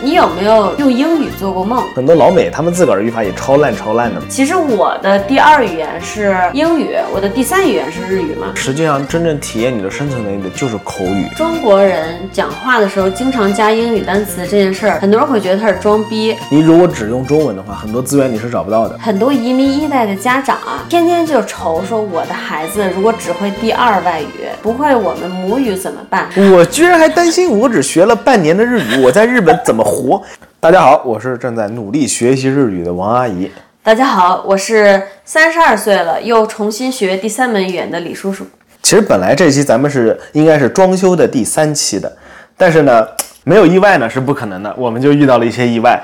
你有没有用英语做过梦？很多老美他们自个儿语法也超烂超烂的。其实我的第二语言是英语，我的第三语言是日语嘛。实际上，真正体验你的生存能力的就是口语。中国人讲话的时候经常加英语单词这件事儿，很多人会觉得他是装逼。你如果只用中文的话，很多资源你是找不到的。很多移民一代的家长啊，天天就愁说我的孩子如果只会第二外语，不会我们母语怎么办？我居然还担心我只学了半年的日语，我在日本怎么活？大家好，我是正在努力学习日语的王阿姨。大家好，我是三十二岁了又重新学第三门语言的李叔叔。其实本来这期咱们是应该是装修的第三期的，但是呢，没有意外呢是不可能的，我们就遇到了一些意外。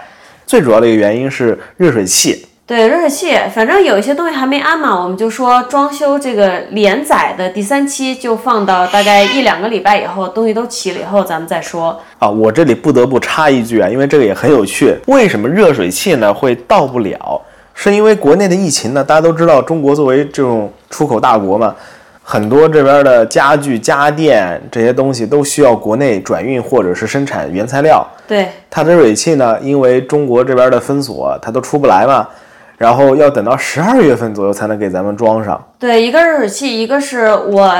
最主要的一个原因是热水器。对热水器，反正有一些东西还没安嘛，我们就说装修这个连载的第三期就放到大概一两个礼拜以后，东西都齐了以后咱们再说啊。我这里不得不插一句啊，因为这个也很有趣。为什么热水器呢会到不了？是因为国内的疫情呢？大家都知道，中国作为这种出口大国嘛，很多这边的家具、家电这些东西都需要国内转运或者是生产原材料。对，它的热水器呢，因为中国这边的封锁，它都出不来嘛。然后要等到十二月份左右才能给咱们装上。对，一个热水器，一个是我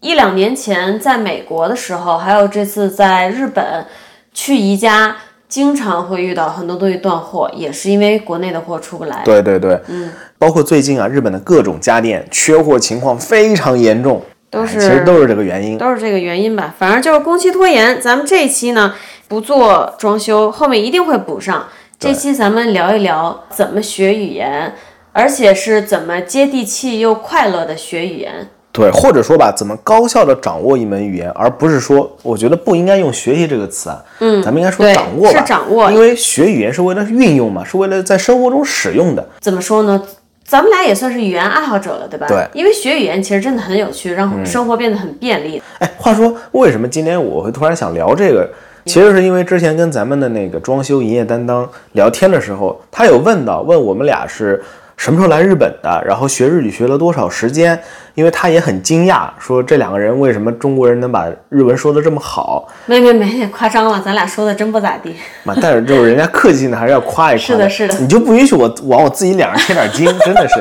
一两年前在美国的时候，还有这次在日本去宜家，经常会遇到很多东西断货，也是因为国内的货出不来。对对对，嗯，包括最近啊，日本的各种家电缺货情况非常严重，都是其实都是这个原因，都是这个原因吧。反正就是工期拖延，咱们这一期呢不做装修，后面一定会补上。这期咱们聊一聊怎么学语言，而且是怎么接地气又快乐的学语言。对，或者说吧，怎么高效的掌握一门语言，而不是说，我觉得不应该用学习这个词啊，嗯，咱们应该说掌握吧，是掌握，因为学语言是为了运用嘛，是为了在生活中使用的。怎么说呢？咱们俩也算是语言爱好者了，对吧？对，因为学语言其实真的很有趣，让生活变得很便利。哎，话说，为什么今天我会突然想聊这个？其实是因为之前跟咱们的那个装修营业担当聊天的时候，他有问到，问我们俩是什么时候来日本的，然后学日语学了多少时间，因为他也很惊讶，说这两个人为什么中国人能把日文说的这么好？没没没，夸张了，咱俩说的真不咋地。嘛，但是就是人家客气呢，还是要夸一夸。是的，是的，你就不允许我往我自己脸上贴点金，真的是。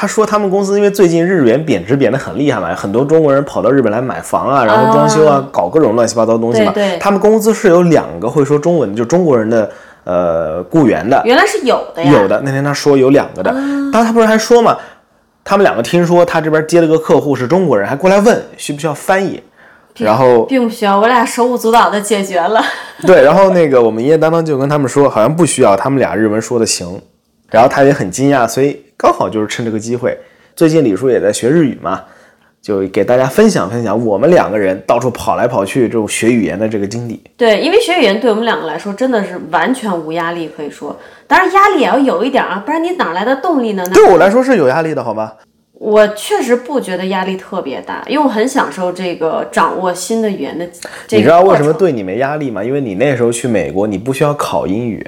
他说他们公司因为最近日元贬值贬得很厉害嘛，很多中国人跑到日本来买房啊，然后装修啊，搞各种乱七八糟东西嘛。对，他们公司是有两个会说中文，就中国人的呃雇员的。原来是有的呀。有的，那天他说有两个的，但他不是还说嘛，他们两个听说他这边接了个客户是中国人，还过来问需不需要翻译，然后并不需要，我俩手舞足蹈的解决了。对，然后那个我们营业担当就跟他们说，好像不需要，他们俩日文说的行。然后他也很惊讶，所以刚好就是趁这个机会，最近李叔也在学日语嘛，就给大家分享分享我们两个人到处跑来跑去这种学语言的这个经历。对，因为学语言对我们两个来说真的是完全无压力，可以说，当然压力也要有一点啊，不然你哪来的动力呢？对我来说是有压力的，好吗？我确实不觉得压力特别大，因为我很享受这个掌握新的语言的。你知道为什么对你没压力吗？因为你那时候去美国，你不需要考英语。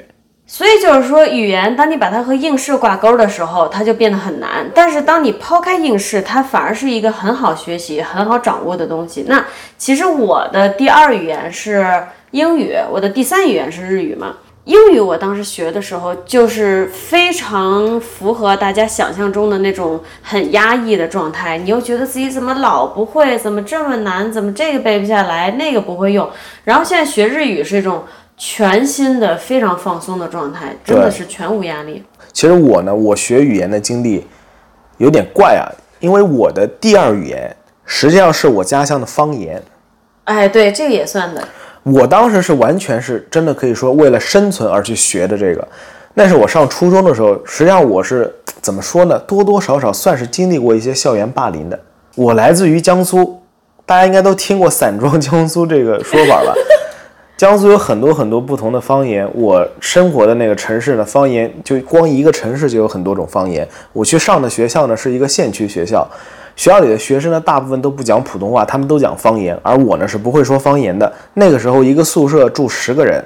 所以就是说，语言当你把它和应试挂钩的时候，它就变得很难。但是当你抛开应试，它反而是一个很好学习、很好掌握的东西。那其实我的第二语言是英语，我的第三语言是日语嘛。英语我当时学的时候，就是非常符合大家想象中的那种很压抑的状态。你又觉得自己怎么老不会，怎么这么难，怎么这个背不下来，那个不会用。然后现在学日语是一种。全新的非常放松的状态，真的是全无压力。其实我呢，我学语言的经历有点怪啊，因为我的第二语言实际上是我家乡的方言。哎，对，这个也算的。我当时是完全是真的可以说为了生存而去学的这个。那是我上初中的时候，实际上我是怎么说呢？多多少少算是经历过一些校园霸凌的。我来自于江苏，大家应该都听过“散装江苏”这个说法吧？江苏有很多很多不同的方言，我生活的那个城市的方言就光一个城市就有很多种方言。我去上的学校呢是一个县区学校，学校里的学生呢大部分都不讲普通话，他们都讲方言，而我呢是不会说方言的。那个时候一个宿舍住十个人，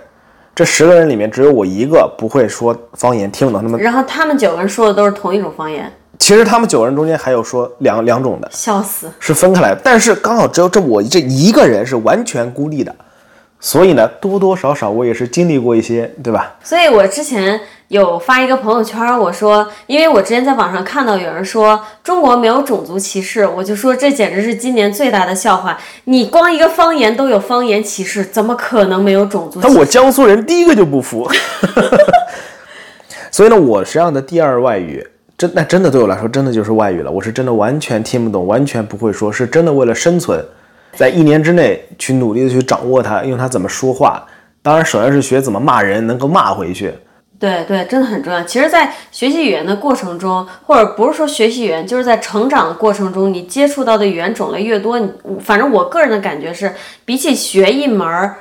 这十个人里面只有我一个不会说方言，听不懂他们。然后他们九个人说的都是同一种方言。其实他们九个人中间还有说两两种的，笑死，是分开来的，但是刚好只有这我这一个人是完全孤立的。所以呢，多多少少我也是经历过一些，对吧？所以我之前有发一个朋友圈，我说，因为我之前在网上看到有人说中国没有种族歧视，我就说这简直是今年最大的笑话。你光一个方言都有方言歧视，怎么可能没有种族歧视？但我江苏人第一个就不服。所以呢，我实际上的第二外语，真那真的对我来说，真的就是外语了。我是真的完全听不懂，完全不会说，是真的为了生存，在一年之内去努力的去掌握它，用它怎么说话。当然，首先是学怎么骂人，能够骂回去。对对，真的很重要。其实，在学习语言的过程中，或者不是说学习语言，就是在成长的过程中，你接触到的语言种类越多，你反正我个人的感觉是，比起学一门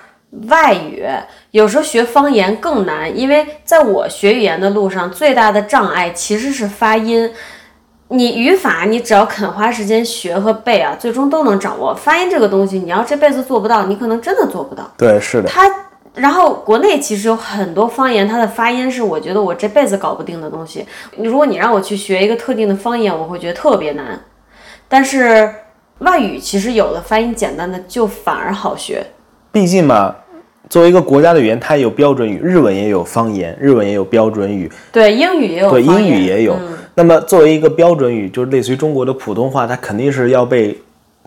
外语，有时候学方言更难。因为在我学语言的路上，最大的障碍其实是发音。你语法，你只要肯花时间学和背啊，最终都能掌握。发音这个东西，你要这辈子做不到，你可能真的做不到。对，是的。它。然后国内其实有很多方言，它的发音是我觉得我这辈子搞不定的东西。如果你让我去学一个特定的方言，我会觉得特别难。但是外语其实有的发音简单的就反而好学。毕竟嘛，作为一个国家的语言，它也有标准语，日文也有方言，日文也有标准语。对，英语也有。对，英语也有。那么作为一个标准语，就是类似于中国的普通话，它肯定是要被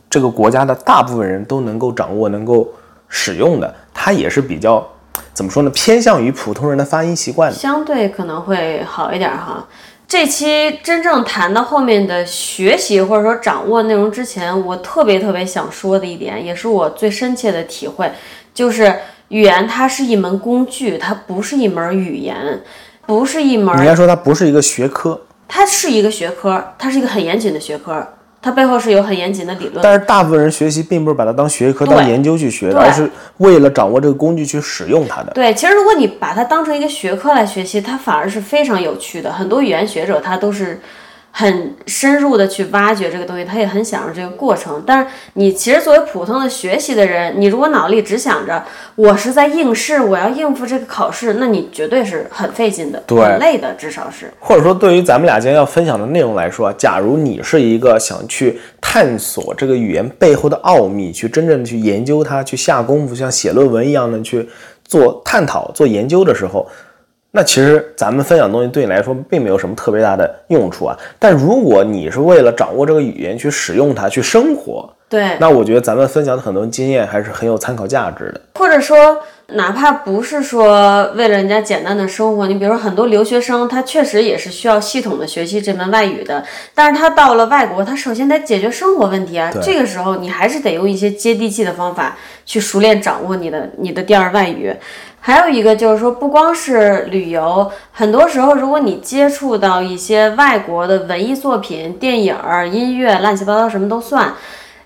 这个国家的大部分人都能够掌握、能够使用的。它也是比较，怎么说呢？偏向于普通人的发音习惯，相对可能会好一点哈。这期真正谈到后面的学习或者说掌握内容之前，我特别特别想说的一点，也是我最深切的体会，就是语言它是一门工具，它不是一门语言，不是一门。应该说它不是一个学科，它是一个学科，它是一个很严谨的学科。它背后是有很严谨的理论，但是大部分人学习并不是把它当学科、当研究去学的，而是为了掌握这个工具去使用它的。对，其实如果你把它当成一个学科来学习，它反而是非常有趣的。很多语言学者他都是。很深入的去挖掘这个东西，他也很享受这个过程。但是你其实作为普通的学习的人，你如果脑力只想着我是在应试，我要应付这个考试，那你绝对是很费劲的，很累的，至少是。或者说，对于咱们俩今天要分享的内容来说，假如你是一个想去探索这个语言背后的奥秘，去真正的去研究它，去下功夫，像写论文一样的去做探讨、做研究的时候。那其实咱们分享东西对你来说并没有什么特别大的用处啊，但如果你是为了掌握这个语言去使用它去生活，对，那我觉得咱们分享的很多经验还是很有参考价值的。或者说，哪怕不是说为了人家简单的生活，你比如说很多留学生，他确实也是需要系统的学习这门外语的，但是他到了外国，他首先得解决生活问题啊，这个时候你还是得用一些接地气的方法去熟练掌握你的你的第二外语。还有一个就是说，不光是旅游，很多时候，如果你接触到一些外国的文艺作品、电影、音乐，乱七八糟什么都算，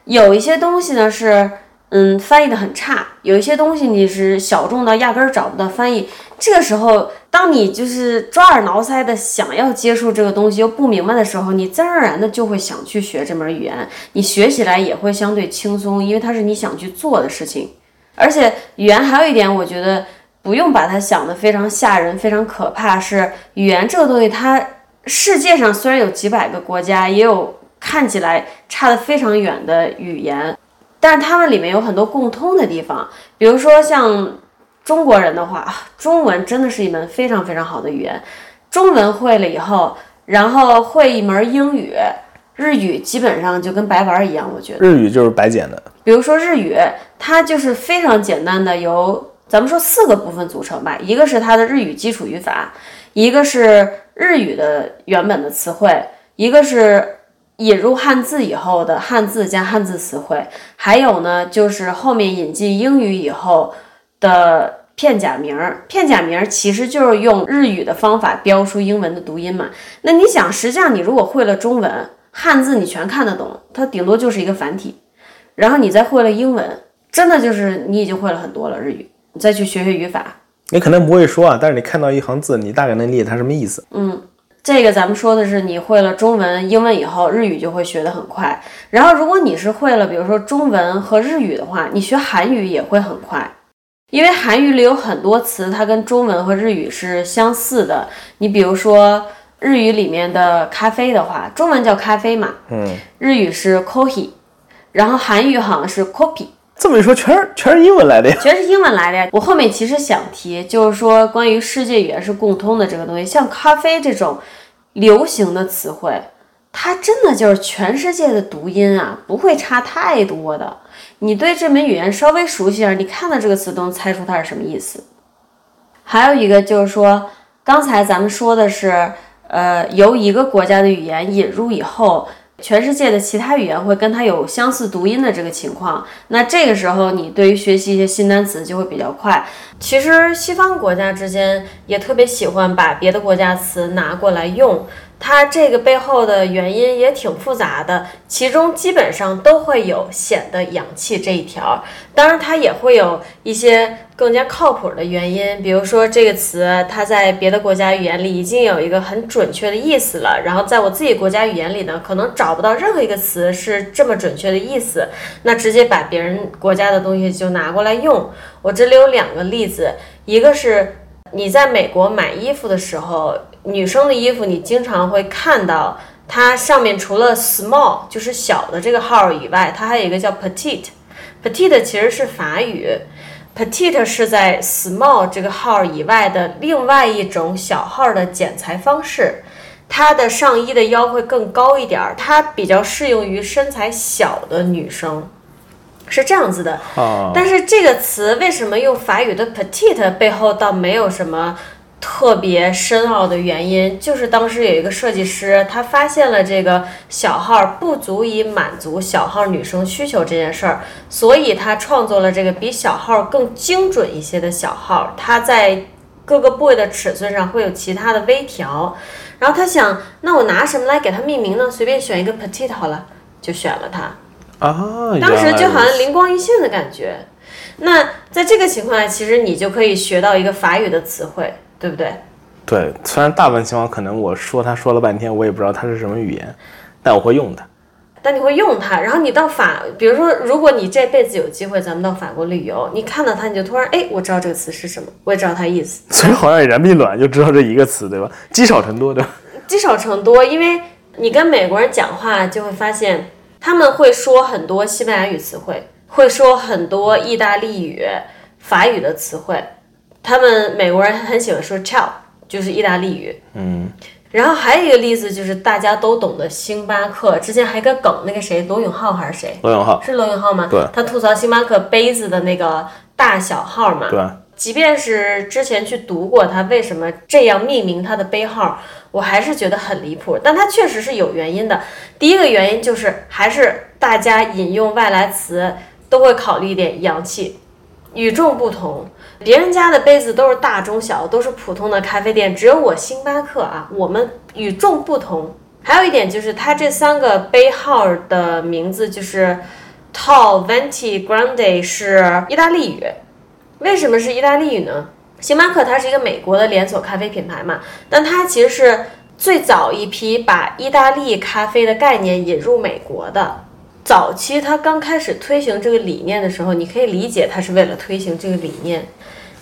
有一些东西呢是，嗯，翻译的很差，有一些东西你是小众到压根儿找不到翻译。这个时候，当你就是抓耳挠腮的想要接触这个东西又不明白的时候，你自然而然的就会想去学这门语言，你学起来也会相对轻松，因为它是你想去做的事情。而且语言还有一点，我觉得。不用把它想得非常吓人、非常可怕。是语言这个东西，它世界上虽然有几百个国家，也有看起来差得非常远的语言，但是它们里面有很多共通的地方。比如说像中国人的话，中文真的是一门非常非常好的语言。中文会了以后，然后会一门英语、日语，基本上就跟白玩一样。我觉得日语就是白捡的。比如说日语，它就是非常简单的由。咱们说四个部分组成吧，一个是它的日语基础语法，一个是日语的原本的词汇，一个是引入汉字以后的汉字加汉字词汇，还有呢就是后面引进英语以后的片假名儿。片假名儿其实就是用日语的方法标出英文的读音嘛。那你想，实际上你如果会了中文汉字，你全看得懂，它顶多就是一个繁体，然后你再会了英文，真的就是你已经会了很多了日语。你再去学学语法，你可能不会说啊，但是你看到一行字，你大概能理解它什么意思。嗯，这个咱们说的是你会了中文、英文以后，日语就会学得很快。然后，如果你是会了，比如说中文和日语的话，你学韩语也会很快，因为韩语里有很多词，它跟中文和日语是相似的。你比如说日语里面的咖啡的话，中文叫咖啡嘛，嗯，日语是 coffee，然后韩语好像是 coffee。这么一说，全是全是英文来的呀。全是英文来的呀。我后面其实想提，就是说关于世界语言是共通的这个东西，像咖啡这种流行的词汇，它真的就是全世界的读音啊，不会差太多的。你对这门语言稍微熟悉点，你看到这个词都能猜出它是什么意思。还有一个就是说，刚才咱们说的是，呃，由一个国家的语言引入以后。全世界的其他语言会跟它有相似读音的这个情况，那这个时候你对于学习一些新单词就会比较快。其实西方国家之间也特别喜欢把别的国家词拿过来用。它这个背后的原因也挺复杂的，其中基本上都会有显得洋气这一条，当然它也会有一些更加靠谱的原因，比如说这个词它在别的国家语言里已经有一个很准确的意思了，然后在我自己国家语言里呢，可能找不到任何一个词是这么准确的意思，那直接把别人国家的东西就拿过来用。我这里有两个例子，一个是你在美国买衣服的时候。女生的衣服，你经常会看到它上面除了 small 就是小的这个号以外，它还有一个叫 petite。petite 其实是法语，petite 是在 small 这个号以外的另外一种小号的剪裁方式。它的上衣的腰会更高一点儿，它比较适用于身材小的女生，是这样子的。但是这个词为什么用法语的 petite 背后倒没有什么？特别深奥的原因就是当时有一个设计师，他发现了这个小号不足以满足小号女生需求这件事儿，所以他创作了这个比小号更精准一些的小号。它在各个部位的尺寸上会有其他的微调。然后他想，那我拿什么来给它命名呢？随便选一个 petite 好了，就选了它。啊，当时就好像灵光一现的感觉。那在这个情况下，其实你就可以学到一个法语的词汇。对不对？对，虽然大部分情况可能我说他说了半天，我也不知道他是什么语言，但我会用它。但你会用它，然后你到法，比如说，如果你这辈子有机会，咱们到法国旅游，你看到它，你就突然，哎，我知道这个词是什么，我也知道它意思。所以好像也然并卵，就知道这一个词，对吧？积少成多，对吧？积少成多，因为你跟美国人讲话，就会发现他们会说很多西班牙语词汇，会说很多意大利语、法语的词汇。他们美国人很喜欢说 “ciao”，就是意大利语。嗯，然后还有一个例子就是大家都懂的星巴克，之前还有个梗，那个谁，罗永浩还是谁？罗永浩是罗永浩吗？对，他吐槽星巴克杯子的那个大小号嘛。对，即便是之前去读过他为什么这样命名他的杯号，我还是觉得很离谱。但他确实是有原因的。第一个原因就是还是大家引用外来词都会考虑一点洋气、与众不同。别人家的杯子都是大中小，都是普通的咖啡店，只有我星巴克啊，我们与众不同。还有一点就是，它这三个杯号的名字就是 Tall、Venti、Grande 是意大利语。为什么是意大利语呢？星巴克它是一个美国的连锁咖啡品牌嘛，但它其实是最早一批把意大利咖啡的概念引入美国的。早期它刚开始推行这个理念的时候，你可以理解它是为了推行这个理念。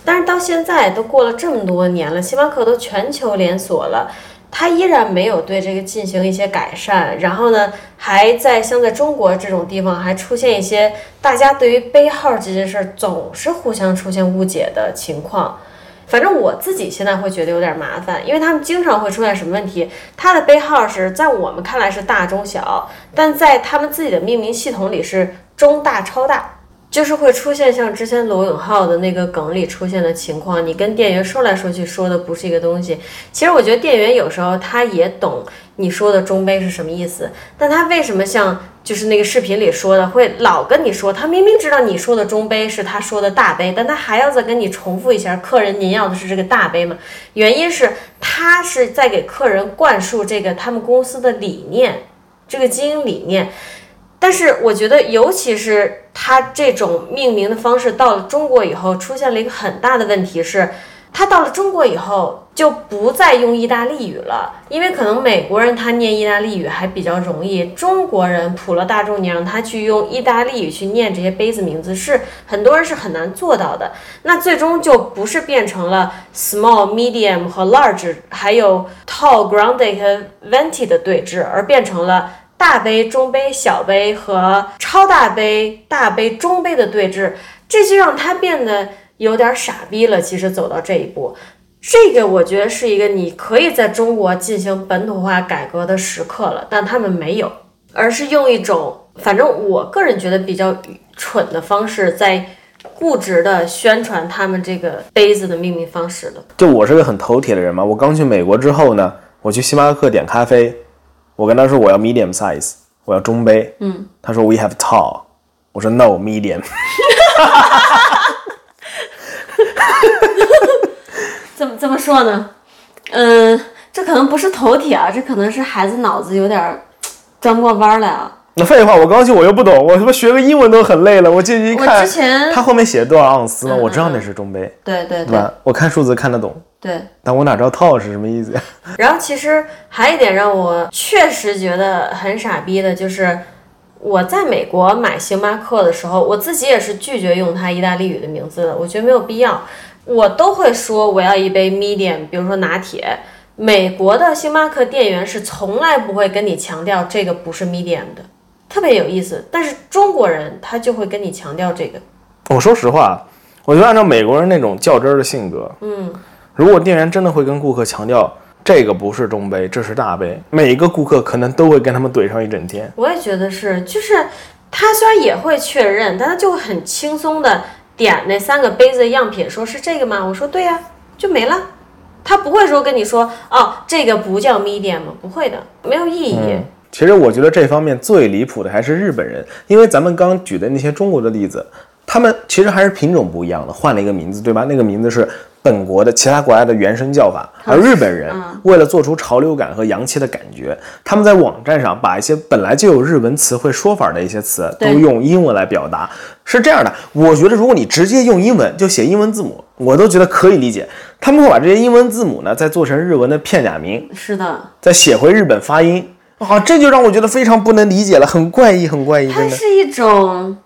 但是到现在都过了这么多年了，星巴克都全球连锁了，它依然没有对这个进行一些改善。然后呢，还在像在中国这种地方，还出现一些大家对于杯号这件事儿总是互相出现误解的情况。反正我自己现在会觉得有点麻烦，因为他们经常会出现什么问题？它的杯号是在我们看来是大中小，但在他们自己的命名系统里是中大超大。就是会出现像之前罗永浩的那个梗里出现的情况，你跟店员说来说去说的不是一个东西。其实我觉得店员有时候他也懂你说的中杯是什么意思，但他为什么像就是那个视频里说的，会老跟你说，他明明知道你说的中杯是他说的大杯，但他还要再跟你重复一下，客人您要的是这个大杯吗？原因是他是在给客人灌输这个他们公司的理念，这个经营理念。但是我觉得，尤其是它这种命名的方式到了中国以后，出现了一个很大的问题是，它到了中国以后就不再用意大利语了，因为可能美国人他念意大利语还比较容易，中国人普罗大众你让他去用意大利语去念这些杯子名字，是很多人是很难做到的。那最终就不是变成了 small、medium 和 large，还有 tall、grande 和 venti 的对峙，而变成了。大杯、中杯、小杯和超大杯、大杯、中杯的对峙，这就让他变得有点傻逼了。其实走到这一步，这个我觉得是一个你可以在中国进行本土化改革的时刻了，但他们没有，而是用一种反正我个人觉得比较蠢的方式在。固执的宣传他们这个杯子的命名方式了。就我是个很头铁的人嘛，我刚去美国之后呢，我去星巴克点咖啡，我跟他说我要 medium size，我要中杯。嗯，他说 we have tall，我说 no medium。怎么怎么说呢？嗯，这可能不是头铁啊，这可能是孩子脑子有点转不过弯来啊。那废话，我刚去我又不懂，我他妈学个英文都很累了。我进去一看，我之前他后面写多少盎司吗？嗯我知道那是中杯，对对对吧？我看数字看得懂，对。但我哪知道套是什么意思呀？然后其实还有一点让我确实觉得很傻逼的，就是我在美国买星巴克的时候，我自己也是拒绝用它意大利语的名字的，我觉得没有必要。我都会说我要一杯 medium，比如说拿铁。美国的星巴克店员是从来不会跟你强调这个不是 medium 的，特别有意思。但是中国人他就会跟你强调这个，我说实话，我觉得按照美国人那种较真儿的性格，嗯，如果店员真的会跟顾客强调这个不是中杯，这是大杯，每一个顾客可能都会跟他们怼上一整天。我也觉得是，就是他虽然也会确认，但他就会很轻松的点那三个杯子的样品，说是这个吗？我说对呀、就没了。他不会说跟你说哦，这个不叫 medium，不会的，没有意义。其实我觉得这方面最离谱的还是日本人，因为咱们刚举的那些中国的例子，他们其实还是品种不一样的，换了一个名字，对吧？那个名字是本国的其他国家的原生叫法，而日本人为了做出潮流感和洋气的感觉，他们在网站上把一些本来就有日文词汇说法的一些词都用英文来表达。是这样的，我觉得如果你直接用英文就写英文字母，我都觉得可以理解。他们会把这些英文字母呢，再做成日文的片假名，是的，再写回日本发音。啊，这就让我觉得非常不能理解了，很怪异，很怪异，真的。它是一种，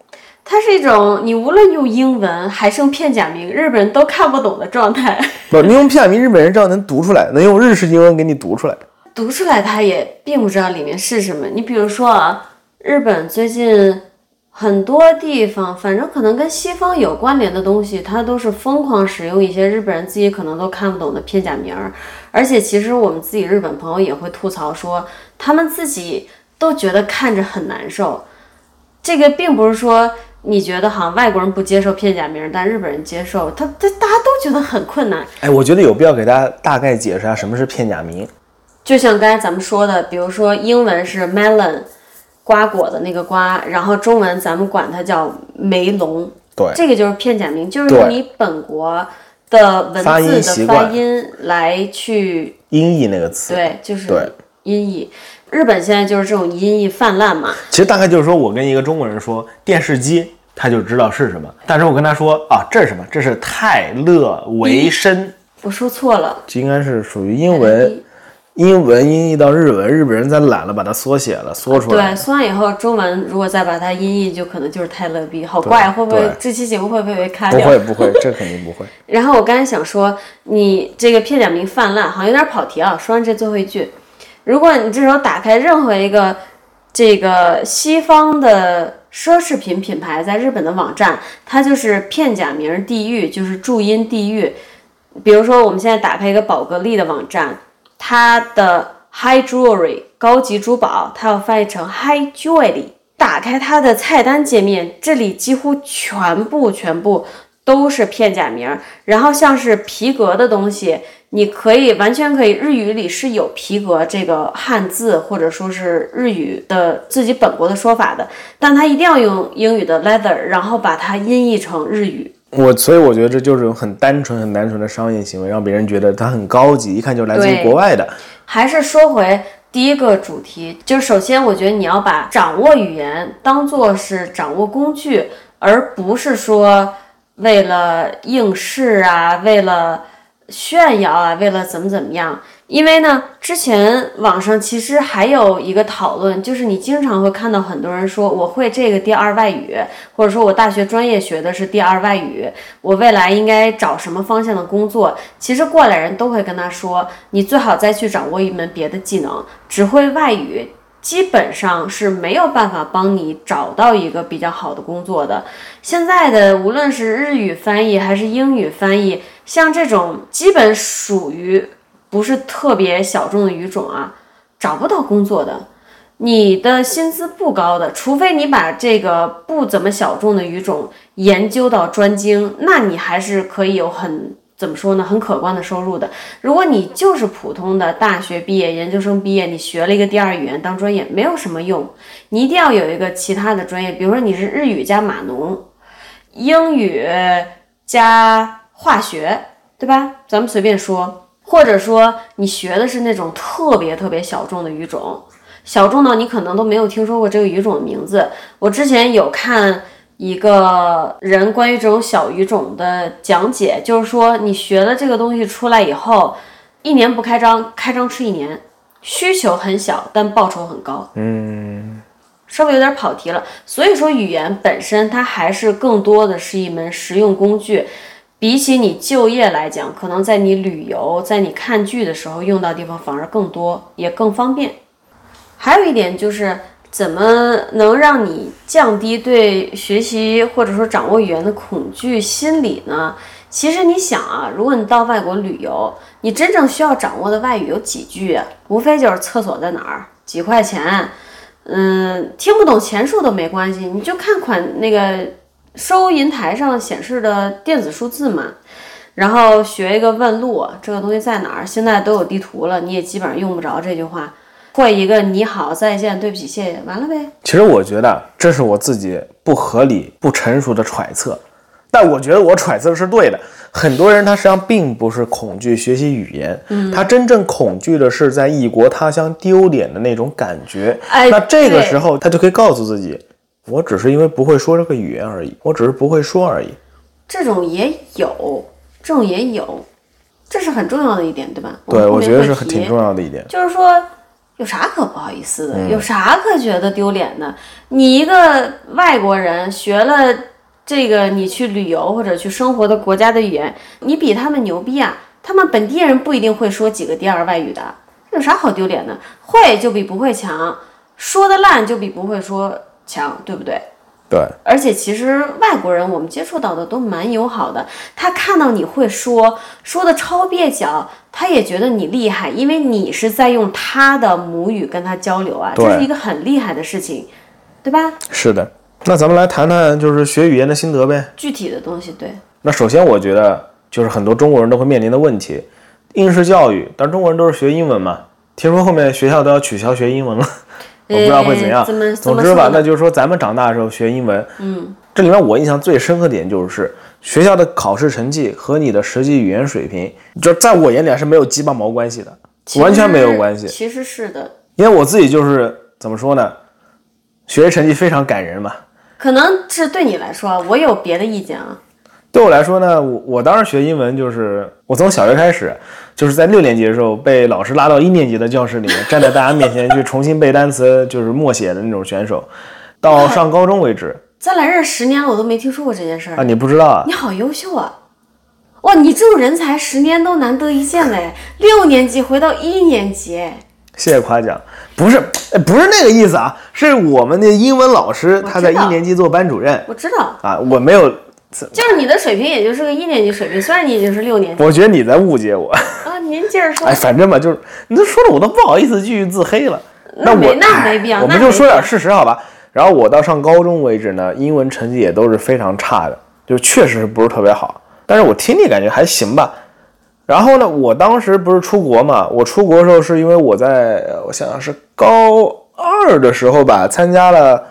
它是一种你无论用英文还是用片假名，日本人都看不懂的状态。不，你用片假名，日本人照样能读出来，能用日式英文给你读出来。读出来他也并不知道里面是什么。你比如说啊，日本最近很多地方，反正可能跟西方有关联的东西，它都是疯狂使用一些日本人自己可能都看不懂的片假名儿。而且其实我们自己日本朋友也会吐槽说，他们自己都觉得看着很难受。这个并不是说你觉得好像外国人不接受片假名，但日本人接受，他他大家都觉得很困难。哎，我觉得有必要给大家大概解释一下什么是片假名。就像刚才咱们说的，比如说英文是 melon，瓜果的那个瓜，然后中文咱们管它叫梅龙，对，这个就是片假名，就是对用你本国的文字的发音来去，音译那个词。对，就是音译。日本现在就是这种音译泛滥嘛，其实大概就是说我跟一个中国人说电视机，他就知道是什么。但是我跟他说啊，这是什么？这是泰勒维申，我说错了，这应该是属于英文，英文音译到日文，日本人再懒了把它缩写了，缩出来对，。缩完以后，中文如果再把它音译，就可能就是泰勒比，好怪，会不会这期节目会不会被卡不？会不会，这肯定不会。然后我刚才想说，你这个片假名泛滥，好像有点跑题啊。说完这最后一句，如果你这时候打开任何一个这个西方的奢侈品品牌在日本的网站，它就是片假名地狱，就是注音地狱。比如说，我们现在打开一个宝格丽的网站，它的 High Jewelry 高级珠宝，它要翻译成 High Jewelry。打开它的菜单界面，这里几乎全部全部都是片假名。然后像是皮革的东西，你可以完全可以，日语里是有皮革这个汉字或者说是日语的自己本国的说法的，但它一定要用英语的 leather，然后把它音译成日语。我所以我觉得这就是种很单纯、很单纯的商业行为，让别人觉得它很高级，一看就来自于国外的。还是说回第一个主题，就是首先我觉得你要把掌握语言当做是掌握工具，而不是说为了应试啊，为了炫耀啊，为了怎么怎么样。因为呢，之前网上其实还有一个讨论，就是你经常会看到很多人说我会这个第二外语，或者说我大学专业学的是第二外语，我未来应该找什么方向的工作？其实过来人都会跟他说，你最好再去掌握一门别的技能，只会外语。基本上是没有办法帮你找到一个比较好的工作的。现在的无论是日语翻译还是英语翻译，像这种基本属于不是特别小众的语种啊，找不到工作的。你的薪资不高的，除非你把这个不怎么小众的语种研究到专精，那你还是可以有很怎么说呢，很可观的收入的。如果你就是普通的大学毕业、研究生毕业，你学了一个第二语言当专业，没有什么用。你一定要有一个其他的专业，比如说你是日语加码农，英语加化学，对吧？咱们随便说，或者说你学的是那种特别特别小众的语种。小众到你可能都没有听说过这个语种的名字。我之前有看一个人关于这种小语种的讲解，就是说你学了这个东西出来以后，一年不开张，开张吃一年，需求很小，但报酬很高。嗯，稍微有点跑题了。所以说，语言本身它还是更多的是一门实用工具，比起你就业来讲，可能在你旅游、在你看剧的时候用到地方反而更多，也更方便。还有一点就是，怎么能让你降低对学习或者说掌握语言的恐惧心理呢？其实你想啊，如果你到外国旅游，你真正需要掌握的外语有几句？无非就是厕所在哪儿，几块钱，嗯，听不懂钱数都没关系，你就看款那个收银台上显示的电子数字嘛。然后学一个问路，这个东西在哪儿？现在都有地图了，你也基本上用不着这句话。会一个你好，再见，对不起，谢谢，完了呗。其实我觉得这是我自己不合理、不成熟的揣测，但我觉得我揣测是对的。很多人他实际上并不是恐惧学习语言，嗯，他真正恐惧的是在异国他乡丢脸的那种感觉。哎那这个时候他就可以告诉自己，我只是因为不会说这个语言而已，我只是不会说而已。这种也有，这种也有，这是很重要的一点，对吧？对，我觉得是很挺重要的一点。就是说，有啥可不好意思嗯的？有啥可觉得丢脸的？你一个外国人学了这个，你去旅游或者去生活的国家的语言，你比他们牛逼啊！他们本地人不一定会说几个第二外语的，这有啥好丢脸的？会就比不会强，说的烂就比不会说强，对不对？对，而且其实外国人我们接触到的都蛮友好的，他看到你会说，说的超蹩脚，他也觉得你厉害，因为你是在用他的母语跟他交流啊，这是一个很厉害的事情，对吧？是的。那咱们来谈谈就是学语言的心得呗。具体的东西，对，那首先，我觉得就是很多中国人都会面临的问题，应试教育，但中国人都是学英文嘛，听说后面学校都要取消学英文了，我不知道会怎样呃。怎么总之吧，那就是说咱们长大的时候学英文，嗯，这里面我印象最深刻点就是学校的考试成绩和你的实际语言水平，就在我眼里是没有鸡巴毛关系的，完全没有关系。其实是的，因为我自己就是怎么说呢，学习成绩非常感人嘛。可能是对你来说啊，我有别的意见啊。对我来说呢，我我当时学英文就是我从小学开始，就是在六年级的时候被老师拉到一年级的教室里面，站在大家面前去重新背单词，就是默写的那种选手，到上高中为止咱俩认识十年了，我都没听说过这件事儿啊，。你不知道啊？你好优秀啊！哇，你这种人才十年都难得一见嘞！六年级回到一年级，谢谢夸奖，不是哎不是那个意思啊，是我们的英文老师他在一年级做班主任我知道，啊，我没有，就是你的水平也就是个一年级水平，虽然你已经是六年级我觉得你在误解我。啊。您接着说哎，，反正吧，就是你都说的我都不好意思继续自黑了。那没那哎没必要我们就说点事实好吧。然后我到上高中为止呢，英文成绩也都是非常差的，就确实是不是特别好。但是我听力感觉还行吧。然后呢，我当时不是出国嘛？我出国的时候是因为我在我想想是高二的时候吧，参加了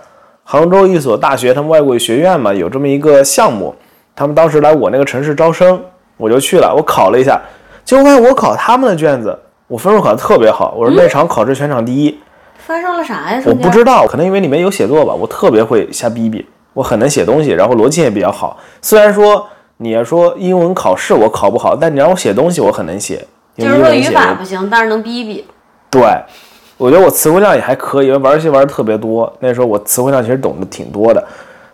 杭州一所大学他们外国语学院嘛，有这么一个项目，他们当时来我那个城市招生，我就去了，我考了一下，结果发现我考他们的卷子，我分数考得特别好，我是那场考试全场第一。发生了啥呀？我不知道，可能因为里面有写作吧，我特别会瞎逼逼，我很能写东西，然后逻辑也比较好。虽然说你要说英文考试我考不好，但你让我写东西我很能写，用就是说语。法不行，但是能逼逼。对，我觉得我词汇量也还可以，因为玩游戏玩的特别多。那时候我词汇量其实懂得挺多的。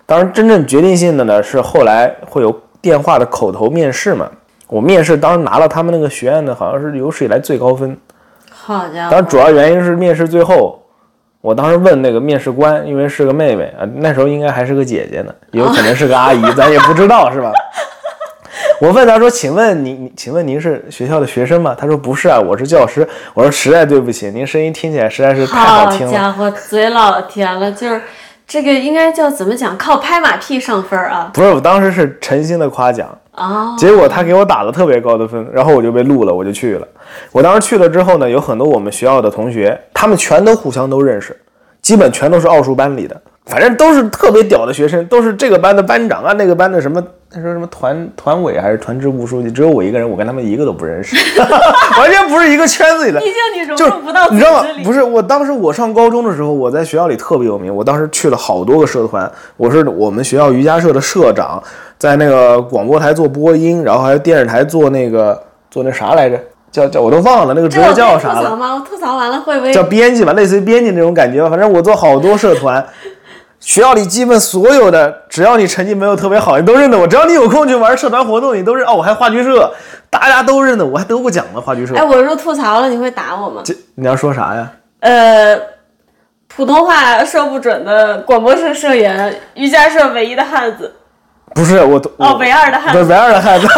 当然，真正决定性的呢是后来会有电话的口头面试嘛。我面试当时拿了他们那个学院的好像是有史以来最高分，好家伙，当然主要原因是面试最后我当时问那个面试官，因为是个妹妹啊，那时候应该还是个姐姐呢，也有可能是个阿姨，咱也不知道是吧？我问他说：“请问您，请问您是学校的学生吗？”他说：“不是啊，我是教师。”我说：“实在对不起，您声音听起来实在是太好听了。”好家伙，嘴老甜了，就是这个应该叫怎么讲？靠拍马屁上分啊！不是，我当时是诚心的夸奖，哦，结果他给我打了特别高的分，然后我就被录了，我就去了。我当时去了之后呢，有很多我们学校的同学，他们全都互相都认识，基本全都是奥数班里的，反正都是特别屌的学生，都是这个班的班长啊，那个班的什么那时候什么团团委还是团支部书记，只有我一个人，我跟他们一个都不认识，完全不是一个圈子里的。毕竟你融就是入不到组你知道吗。不是，我当时我上高中的时候，我在学校里特别有名。我当时去了好多个社团，我是我们学校瑜伽社的社长，在那个广播台做播音，然后还有电视台做那个做那啥来着，叫叫我都忘了那个职位这我可以叫啥了，吐槽吗？我吐槽完了会不会叫编辑吧，类似于编辑那种感觉吧。反正我做好多社团。学校里基本所有的，只要你成绩没有特别好，你都认得我。只要你有空去玩社团活动，你都认。哦，我还话剧社，大家都认得我，还得过奖呢。话剧社哎，，我说吐槽了，你会打我吗？这你要说啥呀？呃，普通话说不准的广播社社员，瑜伽社唯一的汉子，不是我，我哦，唯二的汉对，子。唯二的汉子。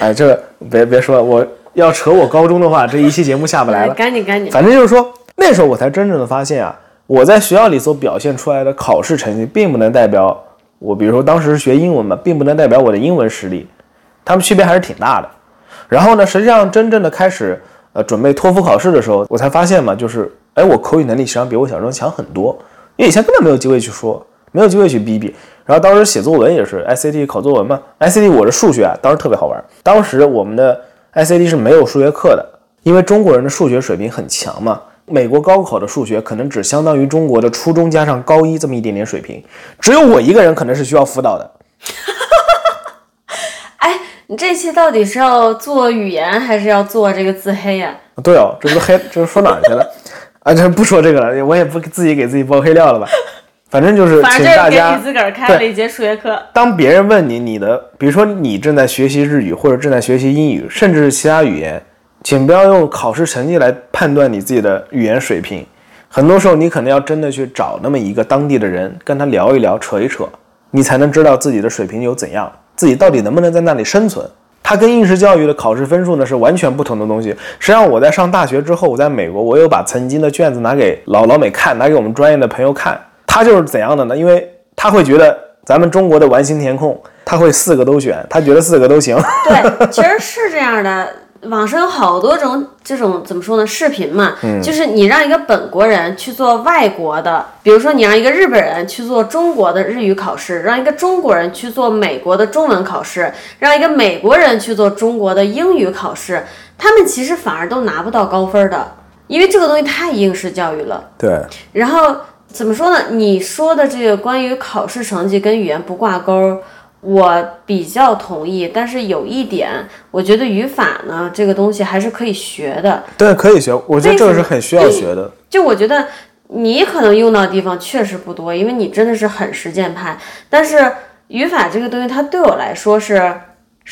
哎，这别别说，我要扯我高中的话，这一期节目下不来哎了。赶紧赶紧，反正就是说，那时候我才真正的发现啊，我在学校里所表现出来的考试成绩，并不能代表我，比如说当时学英文嘛，并不能代表我的英文实力，他们区别还是挺大的。然后呢，实际上真正的开始呃准备托福考试的时候，我才发现嘛，就是哎，我口语能力实际上比我想象中强很多，因为以前根本没有机会去说，没有机会去逼逼。然后当时写作文也是 ICT 考作文嘛，ICT 我的数学啊，当时特别好玩。当时我们的 ICT 是没有数学课的，因为中国人的数学水平很强嘛。美国高考的数学可能只相当于中国的初中加上高一这么一点点水平，只有我一个人可能是需要辅导的。哎，你这期到底是要做语言，还是要做这个自黑呀、对哦，这不黑，这说哪儿去了？啊，这不说这个了，我也不自己给自己爆黑料了吧。反正就是请大家你自个儿开了一节数学课。当别人问你你的，比如说你正在学习日语或者正在学习英语，甚至是其他语言，请不要用考试成绩来判断你自己的语言水平。很多时候，你可能要真的去找那么一个当地的人，跟他聊一聊、扯一扯，你才能知道自己的水平有怎样，自己到底能不能在那里生存。它跟应试教育的考试分数呢是完全不同的东西。实际上，我在上大学之后，我在美国，我有把曾经的卷子拿给老老美看，拿给我们专业的朋友看。他就是怎样的呢？因为他会觉得咱们中国的完形填空，他会四个都选，他觉得四个都行。对，其实是这样的。网上有好多种这种怎么说呢？视频嘛，就是你让一个本国人去做外国的，比如说你让一个日本人去做中国的日语考试，让一个中国人去做美国的中文考试，让一个美国人去做中国的英语考试，他们其实反而都拿不到高分的，因为这个东西太应试教育了。对，然后怎么说呢？你说的这个关于考试成绩跟语言不挂钩，我比较同意。但是有一点，我觉得语法呢这个东西还是可以学的。对，可以学，我觉得这个是很需要学的。就我觉得你可能用到的地方确实不多，因为你真的是很实践派。但是语法这个东西，它对我来说是。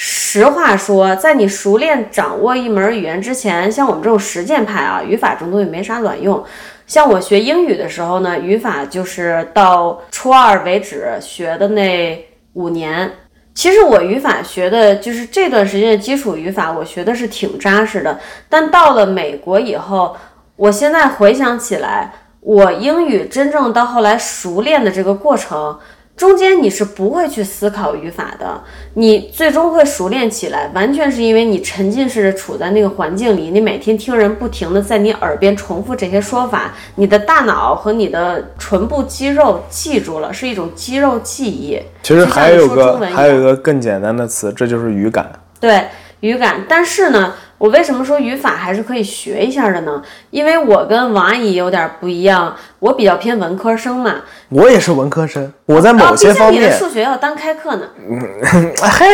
实话说，在你熟练掌握一门语言之前，像我们这种实践派啊，语法这种东西没啥卵用。像我学英语的时候呢，语法就是到初二为止学的那五年。其实我语法学的就是这段时间的基础语法，我学的是挺扎实的。但到了美国以后，我现在回想起来，我英语真正到后来熟练的这个过程。中间你是不会去思考语法的，你最终会熟练起来，完全是因为你沉浸式的处在那个环境里，你每天听人不停的在你耳边重复这些说法，你的大脑和你的唇部肌肉记住了，是一种肌肉记忆。其实还有个还有一个更简单的词，这就是语感。对语感，但是呢，我为什么说语法还是可以学一下的呢？因为我跟王阿姨有点不一样，我比较偏文科生嘛，我也是文科生，我在哦某些方毕竟你的面，数学要单开课呢。嗯 嘿，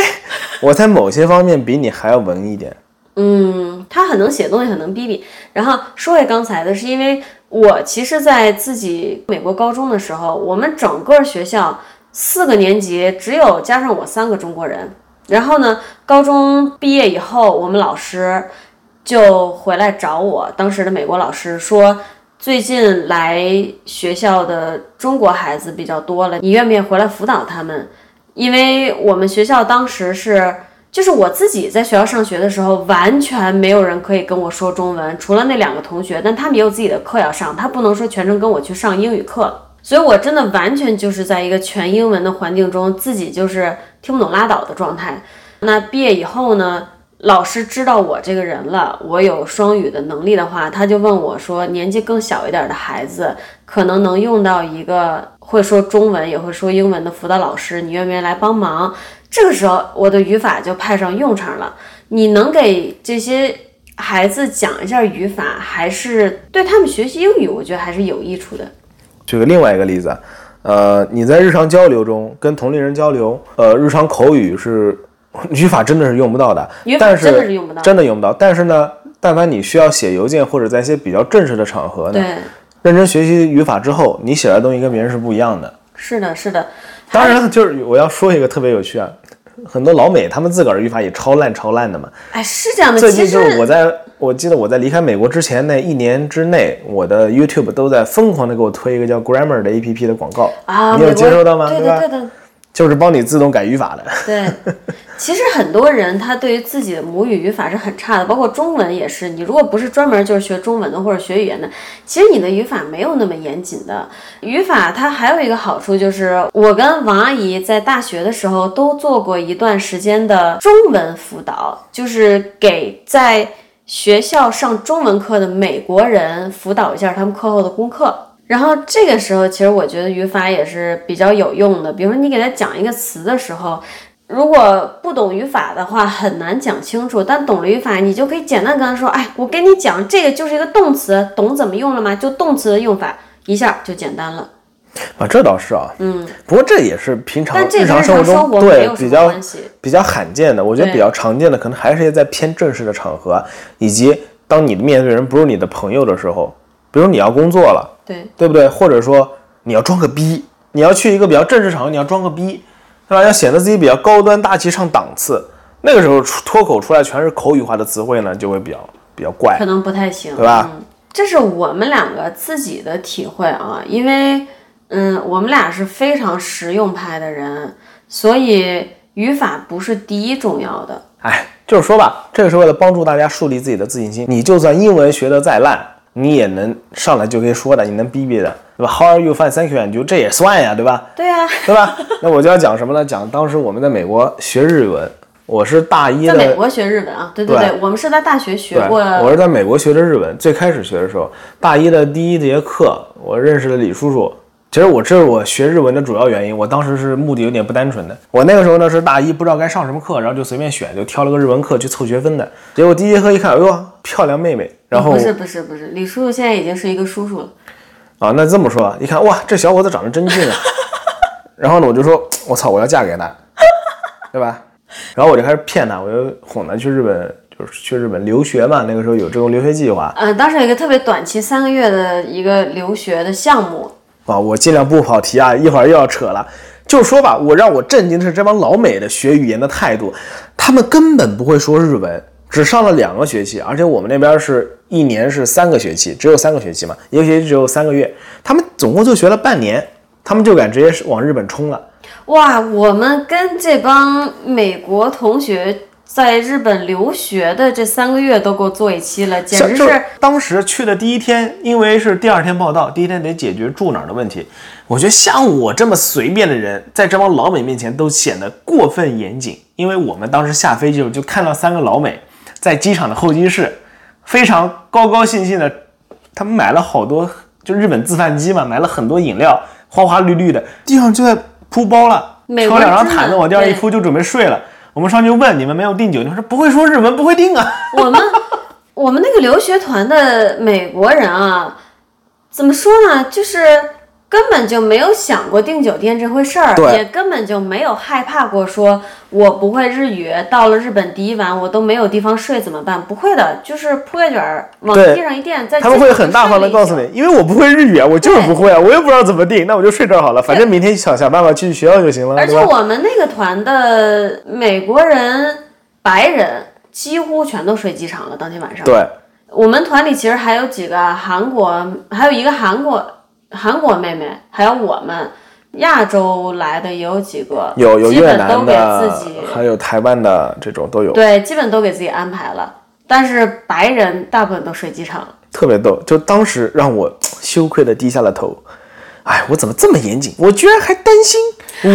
我在某些方面比你还要文一点。嗯，他很能写东西，很能逼逼。然后说回刚才的，是因为我其实，在自己美国高中的时候，我们整个学校四个年级只有加上我三个中国人。然后呢，高中毕业以后，我们老师就回来找我，当时的美国老师说，最近来学校的中国孩子比较多了，你愿不愿意回来辅导他们？因为我们学校当时是，就是我自己在学校上学的时候，完全没有人可以跟我说中文，除了那两个同学，但他们也有自己的课要上，他不能说全程跟我去上英语课，所以我真的完全就是在一个全英文的环境中，自己就是听不懂拉倒的状态。那毕业以后呢？老师知道我这个人了，我有双语的能力的话，他就问我说：“年纪更小一点的孩子，可能能用到一个会说中文也会说英文的辅导老师，你愿不愿意来帮忙？”这个时候，我的语法就派上用场了。你能给这些孩子讲一下语法，还是对他们学习英语，我觉得还是有益处的。举个另外一个例子，呃，你在日常交流中跟同龄人交流，呃，日常口语是。语法真的是用不到的，但是真的是用不到，真的用不到。但是呢，但凡你需要写邮件或者在一些比较正式的场合呢，认真学习语法之后，你写的东西跟别人是不一样的。是的，是的。当然，就是我要说一个特别有趣啊，很多老美他们自个儿语法也超烂超烂的嘛。哎，是这样的。最近就是我在我记得我在离开美国之前那一年之内，我的 YouTube 都在疯狂的给我推一个叫 Grammar 的 APP 的广告啊，你有接收到吗？对的，对的。就是帮你自动改语法的。对，其实很多人他对于自己的母语语法是很差的，包括中文也是。你如果不是专门就是学中文的或者学语言的，其实你的语法没有那么严谨的。语法它还有一个好处就是，我跟王阿姨在大学的时候都做过一段时间的中文辅导，就是给在学校上中文课的美国人辅导一下他们课后的功课。然后这个时候，其实我觉得语法也是比较有用的。比如说，你给他讲一个词的时候，如果不懂语法的话，很难讲清楚；但懂了语法，你就可以简单跟他说：“哎，我跟你讲，这个就是一个动词，懂怎么用了吗？就动词的用法，一下就简单了。”啊，这倒是啊，嗯。不过这也是平常日常生活中对比较比较罕见的。我觉得比较常见的，可能还是在偏正式的场合，以及当你的面对人不是你的朋友的时候，比如你要工作了。对对不对？或者说你要装个逼，你要去一个比较正式场合，你要装个逼，要显得自己比较高端大气上档次，那个时候脱口出来全是口语化的词汇呢，就会比较比较怪，可能不太行，对吧？嗯，这是我们两个自己的体会啊，因为嗯，我们俩是非常实用派的人，所以语法不是第一重要的。哎，就是说吧，这个是为了帮助大家树立自己的自信心。你就算英文学得再烂。你也能上来就可以说的，你能逼逼的，对吧？How are you? Fine, thank you. 你就这也算呀，对吧？对呀，对吧？那我就要讲什么呢？讲当时我们在美国学日文，我是大一的，在美国学日文啊，对对对，我们是在大学学过。我是在美国学的日文，最开始学的时候，大一的第一节课，我认识了李叔叔。其实我这是我学日文的主要原因，我当时是目的有点不单纯的。我那个时候呢是大一，不知道该上什么课，然后就随便选，就挑了个日文课去凑学分的。结果第一节课一看，哎呦，漂亮妹妹，然后不是不是不是，李叔叔现在已经是一个叔叔了。啊，那这么说，一看哇，这小伙子长得真俊啊。然后呢，我就说，我操，我要嫁给他，对吧？然后我就开始骗他，我就哄他去日本，就是去日本留学嘛。那个时候有这种留学计划。嗯，当时有一个特别短期三个月的一个留学的项目。啊，我尽量不跑题啊，一会儿又要扯了。就说吧，我让我震惊的是这帮老美的学语言的态度，他们根本不会说日文，只上了两个学期，而且我们那边是一年是三个学期，只有三个学期嘛，一个学期只有三个月，他们总共就学了半年，他们就敢直接往日本冲了。哇，我们跟这帮美国同学。在日本留学的这三个月都给我做一期了，简直是当时去的第一天，因为是第二天报道，第一天得解决住哪儿的问题。我觉得像我这么随便的人，在这帮老美面前都显得过分严谨。因为我们当时下飞机时候就看到三个老美在机场的候机室，非常高高兴兴的，他们买了好多就日本自贩机嘛，买了很多饮料，花花绿绿的，地上就在铺包了，挑两张毯子往地上一铺就准备睡了。我们上去问你们没有订酒店，说不会说日文，不会订啊。我们我们那个留学团的美国人啊，怎么说呢？就是根本就没有想过订酒店这回事儿，也根本就没有害怕过说我不会日语，到了日本第一晚我都没有地方睡怎么办？不会的，就是铺盖卷儿往地上一垫，在他们会很大方的告诉你，因为我不会日语啊，我就是不会啊，我也不知道怎么订，那我就睡这儿好了，反正明天想想办法去学校就行了。而且我们那个团的美国人、白人几乎全都睡机场了。当天晚上，对，我们团里其实还有几个韩国，还有一个韩国韩国妹妹，还有我们亚洲来的也有几个，有有基越南的自己，还有台湾的这种都有，对，基本都给自己安排了。但是白人大部分都睡机场。特别逗。就当时让我羞愧的低下了头。哎，我怎么这么严谨？我居然还担心，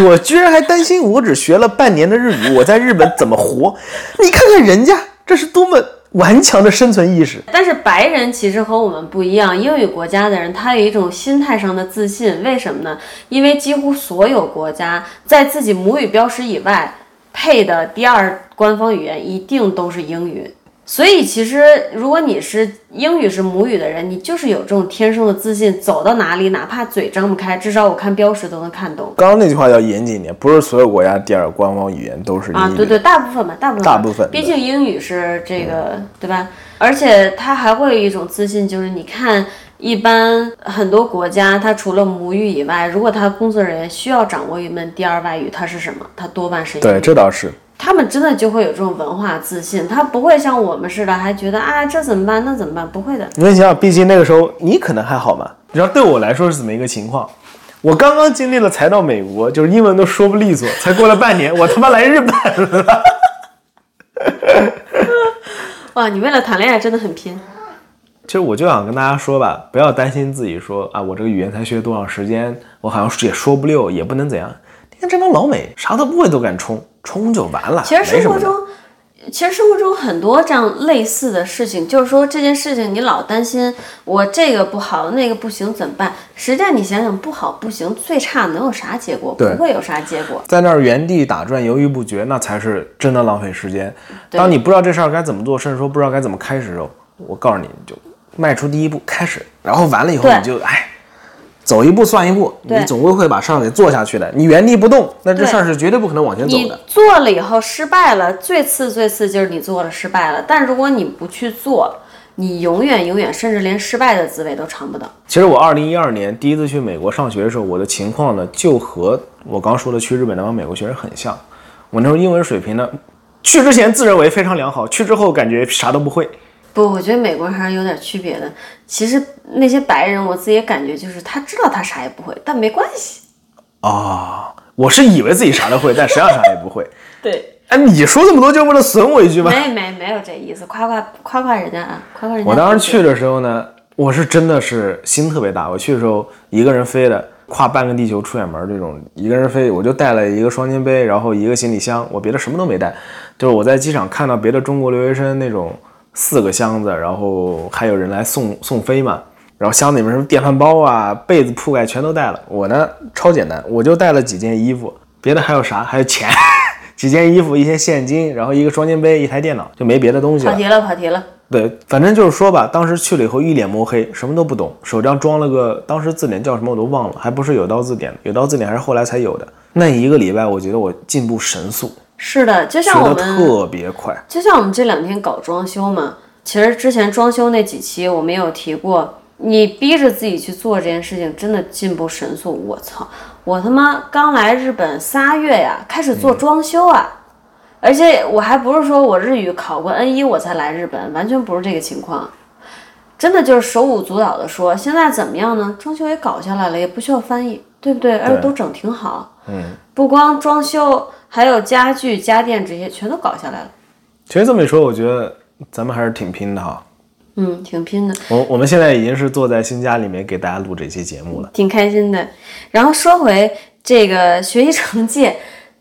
我居然还担心，我只学了半年的日语，我在日本怎么活？你看看人家，这是多么顽强的生存意识。但是白人其实和我们不一样，英语国家的人他有一种心态上的自信，为什么呢？因为几乎所有国家在自己母语标识以外配的第二官方语言一定都是英语。所以其实如果你是英语是母语的人，你就是有这种天生的自信，走到哪里哪怕嘴张不开，至少我看标识都能看懂。刚刚那句话要严谨一点，不是所有国家第二官方语言都是。啊，对对，大部分吧，大部分，大部分毕竟英语是这个，对吧？而且他还会有一种自信，就是你看，一般很多国家，他除了母语以外，如果他工作人员需要掌握一门第二外语，他是什么？他多半是英对，这倒是。他们真的就会有这种文化自信，他不会像我们似的，还觉得啊这怎么办那怎么办？不会的。你们想想，毕竟那个时候你可能还好嘛。你知道对我来说是怎么一个情况？我刚刚经历了才到美国，就是英文都说不利索，才过了半年，我他妈来日本了。哇，你为了谈恋爱真的很拼。其实我就想跟大家说吧，不要担心自己说啊，我这个语言才学多长时间，我好像也说不溜，也不能怎样。你看这帮老美啥都不会都敢冲，冲就完了。其实生活中，其实生活中很多这样类似的事情，就是说这件事情你老担心我这个不好，那个不行怎么办？实际上你想想，不好不行，最差能有啥结果？对不会有啥结果。在那儿原地打转、犹豫不决，那才是真的浪费时间。当你不知道这事儿该怎么做，甚至说不知道该怎么开始的时候，我告诉你，你就迈出第一步开始，然后完了以后你就哎，走一步算一步，你总归会把事儿给做下去的。你原地不动，那这事儿是绝对不可能往前走你的。做了以后失败了，最次最次就是你做了失败了。但如果你不去做，你永远永远甚至连失败的滋味都尝不到。其实我二零一二年第一次去美国上学的时候，我的情况呢，就和我刚说的去日本那帮美国学生很像。我那时候英文水平呢，去之前自认为非常良好，去之后感觉啥都不会。不，我觉得美国人还是有点区别的。其实那些白人，我自己感觉就是他知道他啥也不会，但没关系。啊、我是以为自己啥都会，但实际上啥也不会。对，哎，你说这么多就为了损我一句吗？没没没有这意思，夸夸夸夸人家啊，夸夸人家。我当时去的时候呢，我是真的是心特别大。我去的时候一个人飞的，跨半个地球出远门这种，一个人飞，我就带了一个双肩背，然后一个行李箱，我别的什么都没带。就是我在机场看到别的中国留学生那种四个箱子，然后还有人来送送飞嘛，然后箱子里面什么电饭煲啊、被子、铺盖全都带了。我呢超简单，我就带了几件衣服，别的还有啥？还有钱。几件衣服，一些现金，然后一个双肩背，一台电脑，就没别的东西了跑。题了，跑题了。对，反正就是说吧，当时去了以后一脸摸黑，什么都不懂，手上装了个当时字典叫什么我都忘了，还不是有道字典，有道字典还是后来才有的。那一个礼拜，我觉得我进步神速，是的，就像我们特别快。就像我们这两天搞装修嘛，其实之前装修那几期我们也有提过，你逼着自己去做这件事情，真的进步神速。我操，我他妈刚来日本仨月呀，开始做装修啊！而且我还不是说我日语考过 N 一我才来日本，完全不是这个情况。真的就是手舞足蹈的说，现在怎么样呢？装修也搞下来了，也不需要翻译，对不对？而且都整挺好。嗯，不光装修，还有家具、家电这些全都搞下来了。其实这么一说，我觉得咱们还是挺拼的哈。嗯，挺拼的。我我们现在已经是坐在新家里面给大家录这期节目了。挺开心的。然后说回这个学习成绩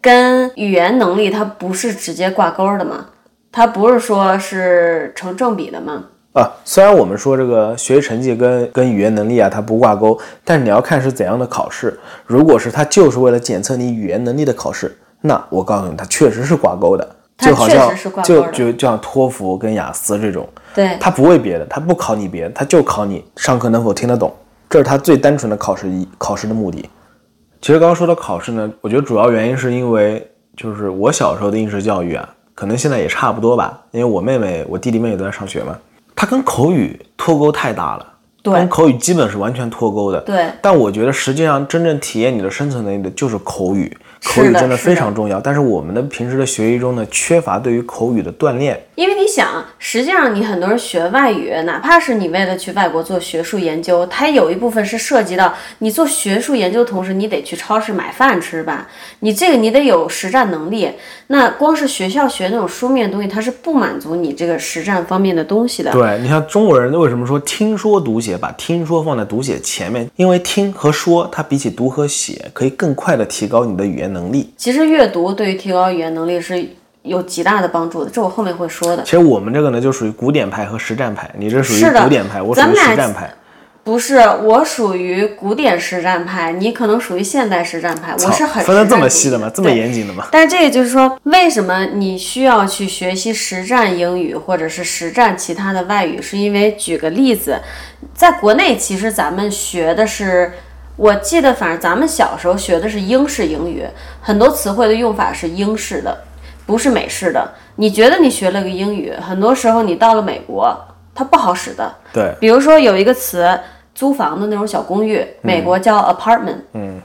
跟语言能力，它不是直接挂钩的吗？它不是说是成正比的吗？啊，虽然我们说这个学习成绩跟跟语言能力啊它不挂钩，但是你要看是怎样的考试。如果是它就是为了检测你语言能力的考试，那我告诉你，它确实是挂钩的。就好像确实是挂钩就就就像托福跟雅思这种，对，它不为别的，它不考你别的，它就考你上课能否听得懂，这是它最单纯的考试一考试的目的。其实刚刚说到考试呢，我觉得主要原因是因为就是我小时候的应试教育啊，可能现在也差不多吧，因为我妹妹、我弟弟妹妹都在上学嘛，它跟口语脱钩太大了，对跟口语基本是完全脱钩的。对但我觉得实际上真正体验你的生存能力的就是口语，口语真的非常重要。但是我们的平时的学习中呢，缺乏对于口语的锻炼。因为你想，实际上你很多人学外语，哪怕是你为了去外国做学术研究，它有一部分是涉及到你做学术研究同时，你得去超市买饭吃吧，你这个你得有实战能力。那光是学校学那种书面的东西，它是不满足你这个实战方面的东西的。对，你像中国人为什么说听说读写，把听说放在读写前面？因为听和说，它比起读和写，可以更快的提高你的语言能力。其实阅读对于提高语言能力是。有极大的帮助的，这我后面会说的。其实我们这个呢，就属于古典派和实战派，你这属于古典派，我属于实战派。不是，我属于古典实战派，你可能属于现代实战派。我是很分得这么细的吗？这么严谨的吗？但是这个就是说，为什么你需要去学习实战英语或者是实战其他的外语？是因为举个例子，在国内其实咱们学的是，我记得反正咱们小时候学的是英式英语，很多词汇的用法是英式的。不是美式的，你觉得你学了个英语，很多时候你到了美国，它不好使的。对，比如说有一个词，租房的那种小公寓，美国叫 apartment，嗯，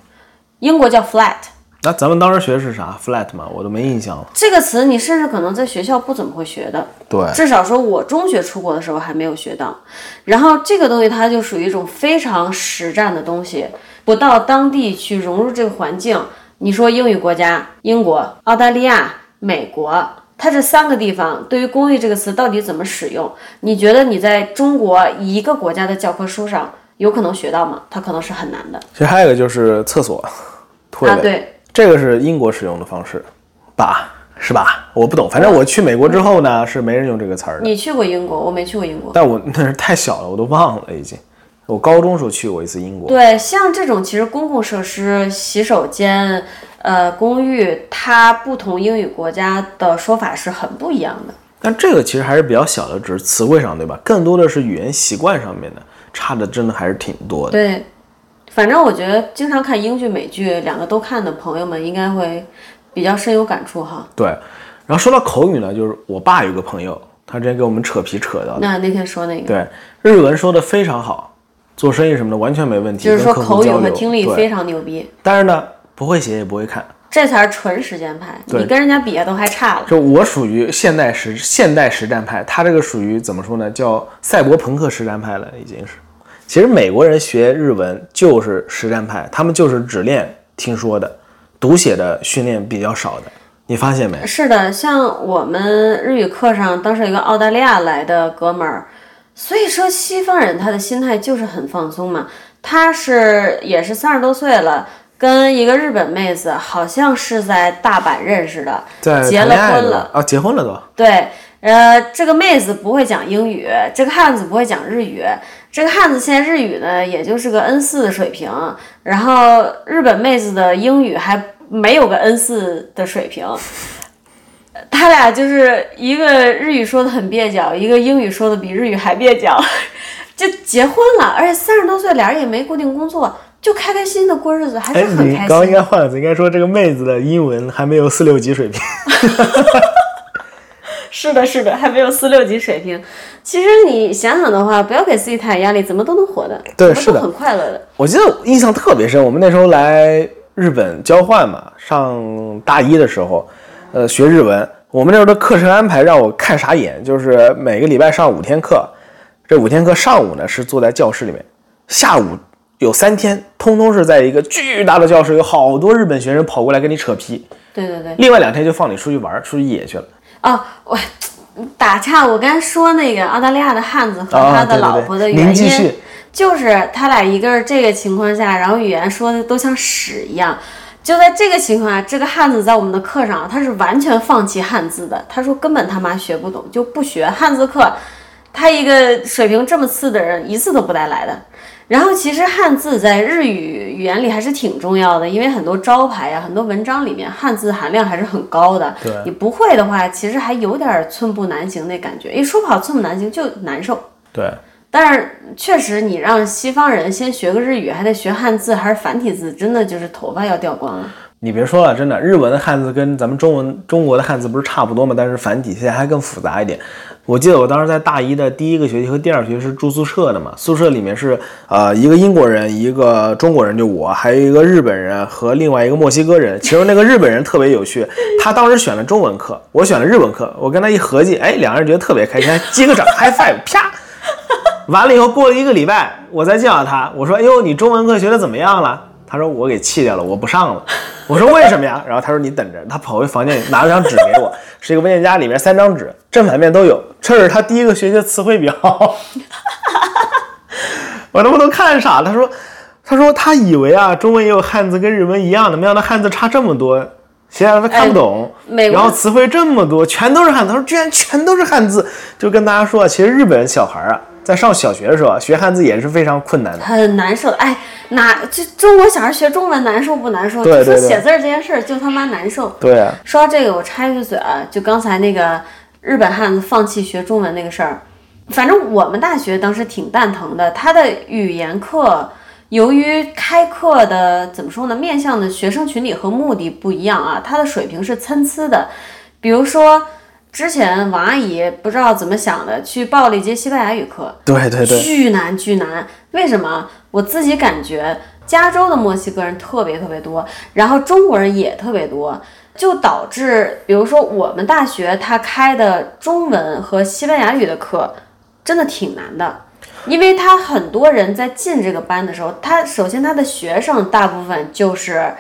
英国叫 flat。那咱们当时学的是啥？flat 嘛？我都没印象了。这个词你甚至可能在学校不怎么会学的。对，至少说我中学出国的时候还没有学到。然后这个东西它就属于一种非常实战的东西，不到当地去融入这个环境。你说英语国家，英国、澳大利亚。美国，它这三个地方对于“公寓”这个词到底怎么使用？你觉得你在中国一个国家的教科书上有可能学到吗？它可能是很难的。其实还有一个就是厕所，啊，对，这个是英国使用的方式，吧？是吧？我不懂，反正我去美国之后呢，是没人用这个词儿的。你去过英国，我没去过英国，但我那是太小了，我都忘了已经。我高中时候去过一次英国。对，像这种其实公共设施、洗手间。呃，公寓它不同英语国家的说法是很不一样的，但这个其实还是比较小的，只是词汇上，对吧？更多的是语言习惯上面的差的，真的还是挺多的。对，反正我觉得经常看英剧、美剧，两个都看的朋友们应该会比较深有感触哈。对，然后说到口语呢，就是我爸有个朋友，他之前给我们扯皮扯到，那那天说那个，对，日文说的非常好，做生意什么的完全没问题，就是说口语和听力非常牛逼。但是呢。不会写也不会看，这才是纯实践派。你跟人家比都还差了。就我属于现代实现代实战派，他这个属于怎么说呢？叫赛博朋克实战派了，已经是。其实美国人学日文就是实战派，他们就是只练听说的，读写的训练比较少的。你发现没？是的，像我们日语课上，当时有一个澳大利亚来的哥们儿，所以说西方人他的心态就是很放松嘛。他是也是三十多岁了。跟一个日本妹子，好像是在大阪认识的，结了婚了啊，结婚了都。对，呃，这个妹子不会讲英语，这个汉子不会讲日语，这个汉子现在日语呢，也就是个 N 四的水平，然后日本妹子的英语还没有个 N 四的水平，他俩就是一个日语说的很蹩脚，一个英语说的比日语还蹩脚，就结婚了，而且三十多岁，俩人也没固定工作。就开开心心的过日子，还是很开心。你刚刚应该换个词，应该说这个妹子的英文还没有四六级水平。是的，是的，还没有四六级水平。其实你想想的话，不要给自己太大压力，怎么都能活的。对，是的，很快乐的。我记得印象特别深，我们那时候来日本交换嘛，上大一的时候，呃，学日文。我们那时候的课程安排让我看傻眼，就是每个礼拜上五天课，这五天课上午呢是坐在教室里面，下午。有三天，通通是在一个巨大的教室，有好多日本学生跑过来跟你扯皮。对对对。另外两天就放你出去玩，出去野去了。啊，我打岔，我刚才说那个澳大利亚的汉子和他的老婆的原因，就是他俩一个是这个情况下，然后语言说的都像屎一样。就在这个情况下，这个汉子在我们的课上，他是完全放弃汉字的。他说根本他妈学不懂，就不学汉字课。他一个水平这么次的人，一次都不带来的。然后其实汉字在日语语言里还是挺重要的，因为很多招牌呀、很多文章里面汉字含量还是很高的。对，你不会的话，其实还有点寸步难行那感觉。一说不好，寸步难行就难受。对，但是确实，你让西方人先学个日语，还得学汉字，还是繁体字，真的就是头发要掉光了。你别说了，真的，日文的汉字跟咱们中文中国的汉字不是差不多吗？但是繁体现在还更复杂一点。我记得我当时在大一的第一个学期和第二学期是住宿舍的嘛，宿舍里面是呃一个英国人，一个中国人，就我，还有一个日本人和另外一个墨西哥人。其中那个日本人特别有趣，他当时选了中文课，我选了日文课，我跟他一合计，哎，两个人觉得特别开心，还 击个掌，high five，啪。完了以后过了一个礼拜，我再见到他，我说，哎呦，你中文课学的怎么样了？他说我给气掉了，我不上了。我说为什么呀？然后他说你等着。他跑回房间里拿了张纸给我，是一个文件夹，里面三张纸，正反面都有。这是他第一个学习的词汇表。我他妈都看傻了。他说，他说他以为啊，中文也有汉字跟日文一样的，没想到汉字差这么多，现在他看不懂。然后词汇这么多，全都是汉字。他说居然全都是汉字，就跟大家说，其实日本小孩啊。在上小学的时候学汉字也是非常困难的，很难受。哎，哪就中国小孩学中文难受不难受？对对说写字这件事儿就他妈难受。对啊。说到这个，我插一句嘴啊，就刚才那个日本汉子放弃学中文那个事儿，反正我们大学当时挺蛋疼的。他的语言课由于开课的怎么说呢，面向的学生群体和目的不一样啊，他的水平是参差的。比如说。之前王阿姨不知道怎么想的，去报了一节西班牙语课，对对对，巨难巨难。为什么？我自己感觉加州的墨西哥人特别特别多，然后中国人也特别多，就导致，比如说我们大学他开的中文和西班牙语的课，真的挺难的，因为他很多人在进这个班的时候，他首先他的学生大部分就是。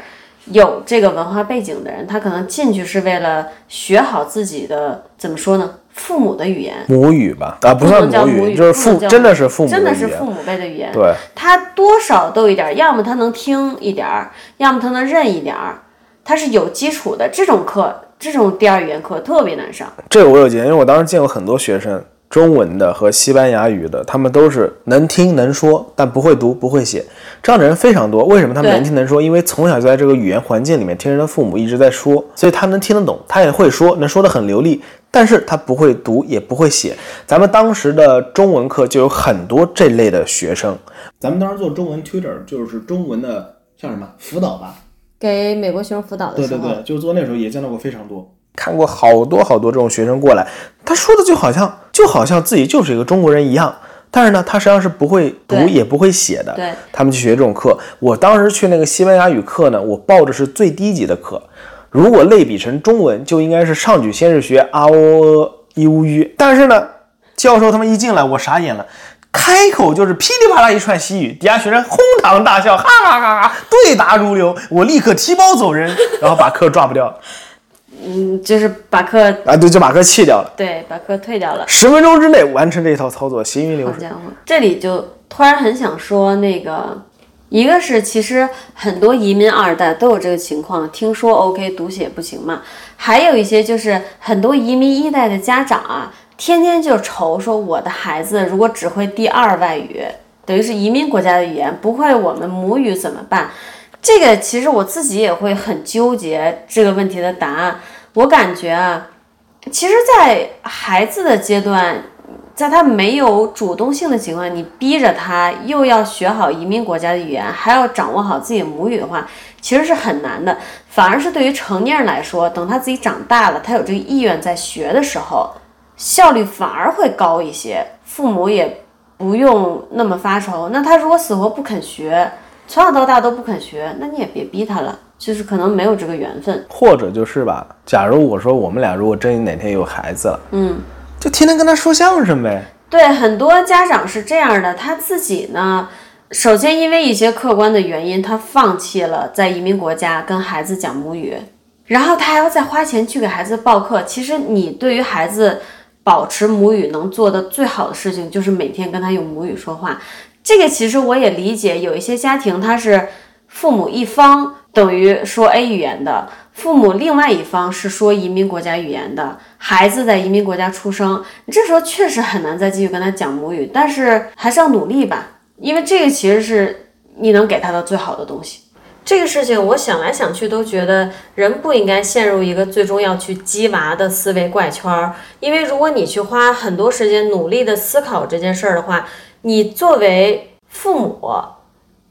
有这个文化背景的人，他可能进去是为了学好自己的怎么说呢？父母的语言，母语吧？啊，不算母语，就是父，真的是父母，真的是父母辈的语言。对，他多少都一点，要么他能听一点儿，要么他能认一点儿，他是有基础的。这种课，这种第二语言课特别难上。这个我有经验，因为我当时见过很多学生。中文的和西班牙语的，他们都是能听能说，但不会读不会写，这样的人非常多。为什么他们能听能说？因为从小就在这个语言环境里面，听人的父母一直在说，所以他能听得懂，他也会说，能说得很流利，但是他不会读也不会写。咱们当时的中文课就有很多这类的学生。咱们当时做中文 tutor，就是中文的像什么辅导吧？给美国学生辅导的。对对对，就做那时候也见到过非常多。看过好多好多这种学生过来，他说的就好像就好像自己就是一个中国人一样，但是呢，他实际上是不会读也不会写的。对，他们去学这种课。我当时去那个西班牙语课呢，我报的是最低级的课。如果类比成中文，就应该是上去先是学啊喔一乌吁。但是呢，教授他们一进来，我傻眼了，开口就是噼里啪啦一串西语，底下学生哄堂大笑，哈哈哈哈，对答如流。我立刻提包走人，然后把课抓不掉。嗯，就是把课啊，对，就把课弃掉了。对，把课退掉了。十分钟之内完成这一套操作，行云流水。好家伙，这里就突然很想说，那个一个是其实很多移民二代都有这个情况，听说 OK 读写不行嘛。还有一些就是很多移民一代的家长啊，天天就愁说我的孩子如果只会第二外语，等于是移民国家的语言，不会我们母语怎么办？这个其实我自己也会很纠结这个问题的答案。我感觉啊，其实，在孩子的阶段，在他没有主动性的情况，你逼着他又要学好移民国家的语言，还要掌握好自己母语的话，其实是很难的。反而是对于成年人来说，等他自己长大了，他有这个意愿在学的时候，效率反而会高一些，父母也不用那么发愁。那他如果死活不肯学，从小到大都不肯学，那你也别逼他了，就是可能没有这个缘分，或者就是吧。假如我说我们俩如果真哪天有孩子了，嗯，就天天跟他说相声呗。对，很多家长是这样的，他自己呢，首先因为一些客观的原因，他放弃了在移民国家跟孩子讲母语，然后他还要再花钱去给孩子报课。其实你对于孩子保持母语能做的最好的事情，就是每天跟他用母语说话。这个其实我也理解，有一些家庭他是父母一方等于说 A 语言的，父母另外一方是说移民国家语言的，孩子在移民国家出生，这时候确实很难再继续跟他讲母语，但是还是要努力吧，因为这个其实是你能给他的最好的东西。这个事情我想来想去都觉得人不应该陷入一个最终要去鸡娃的思维怪圈儿，因为如果你去花很多时间努力的思考这件事儿的话。你作为父母，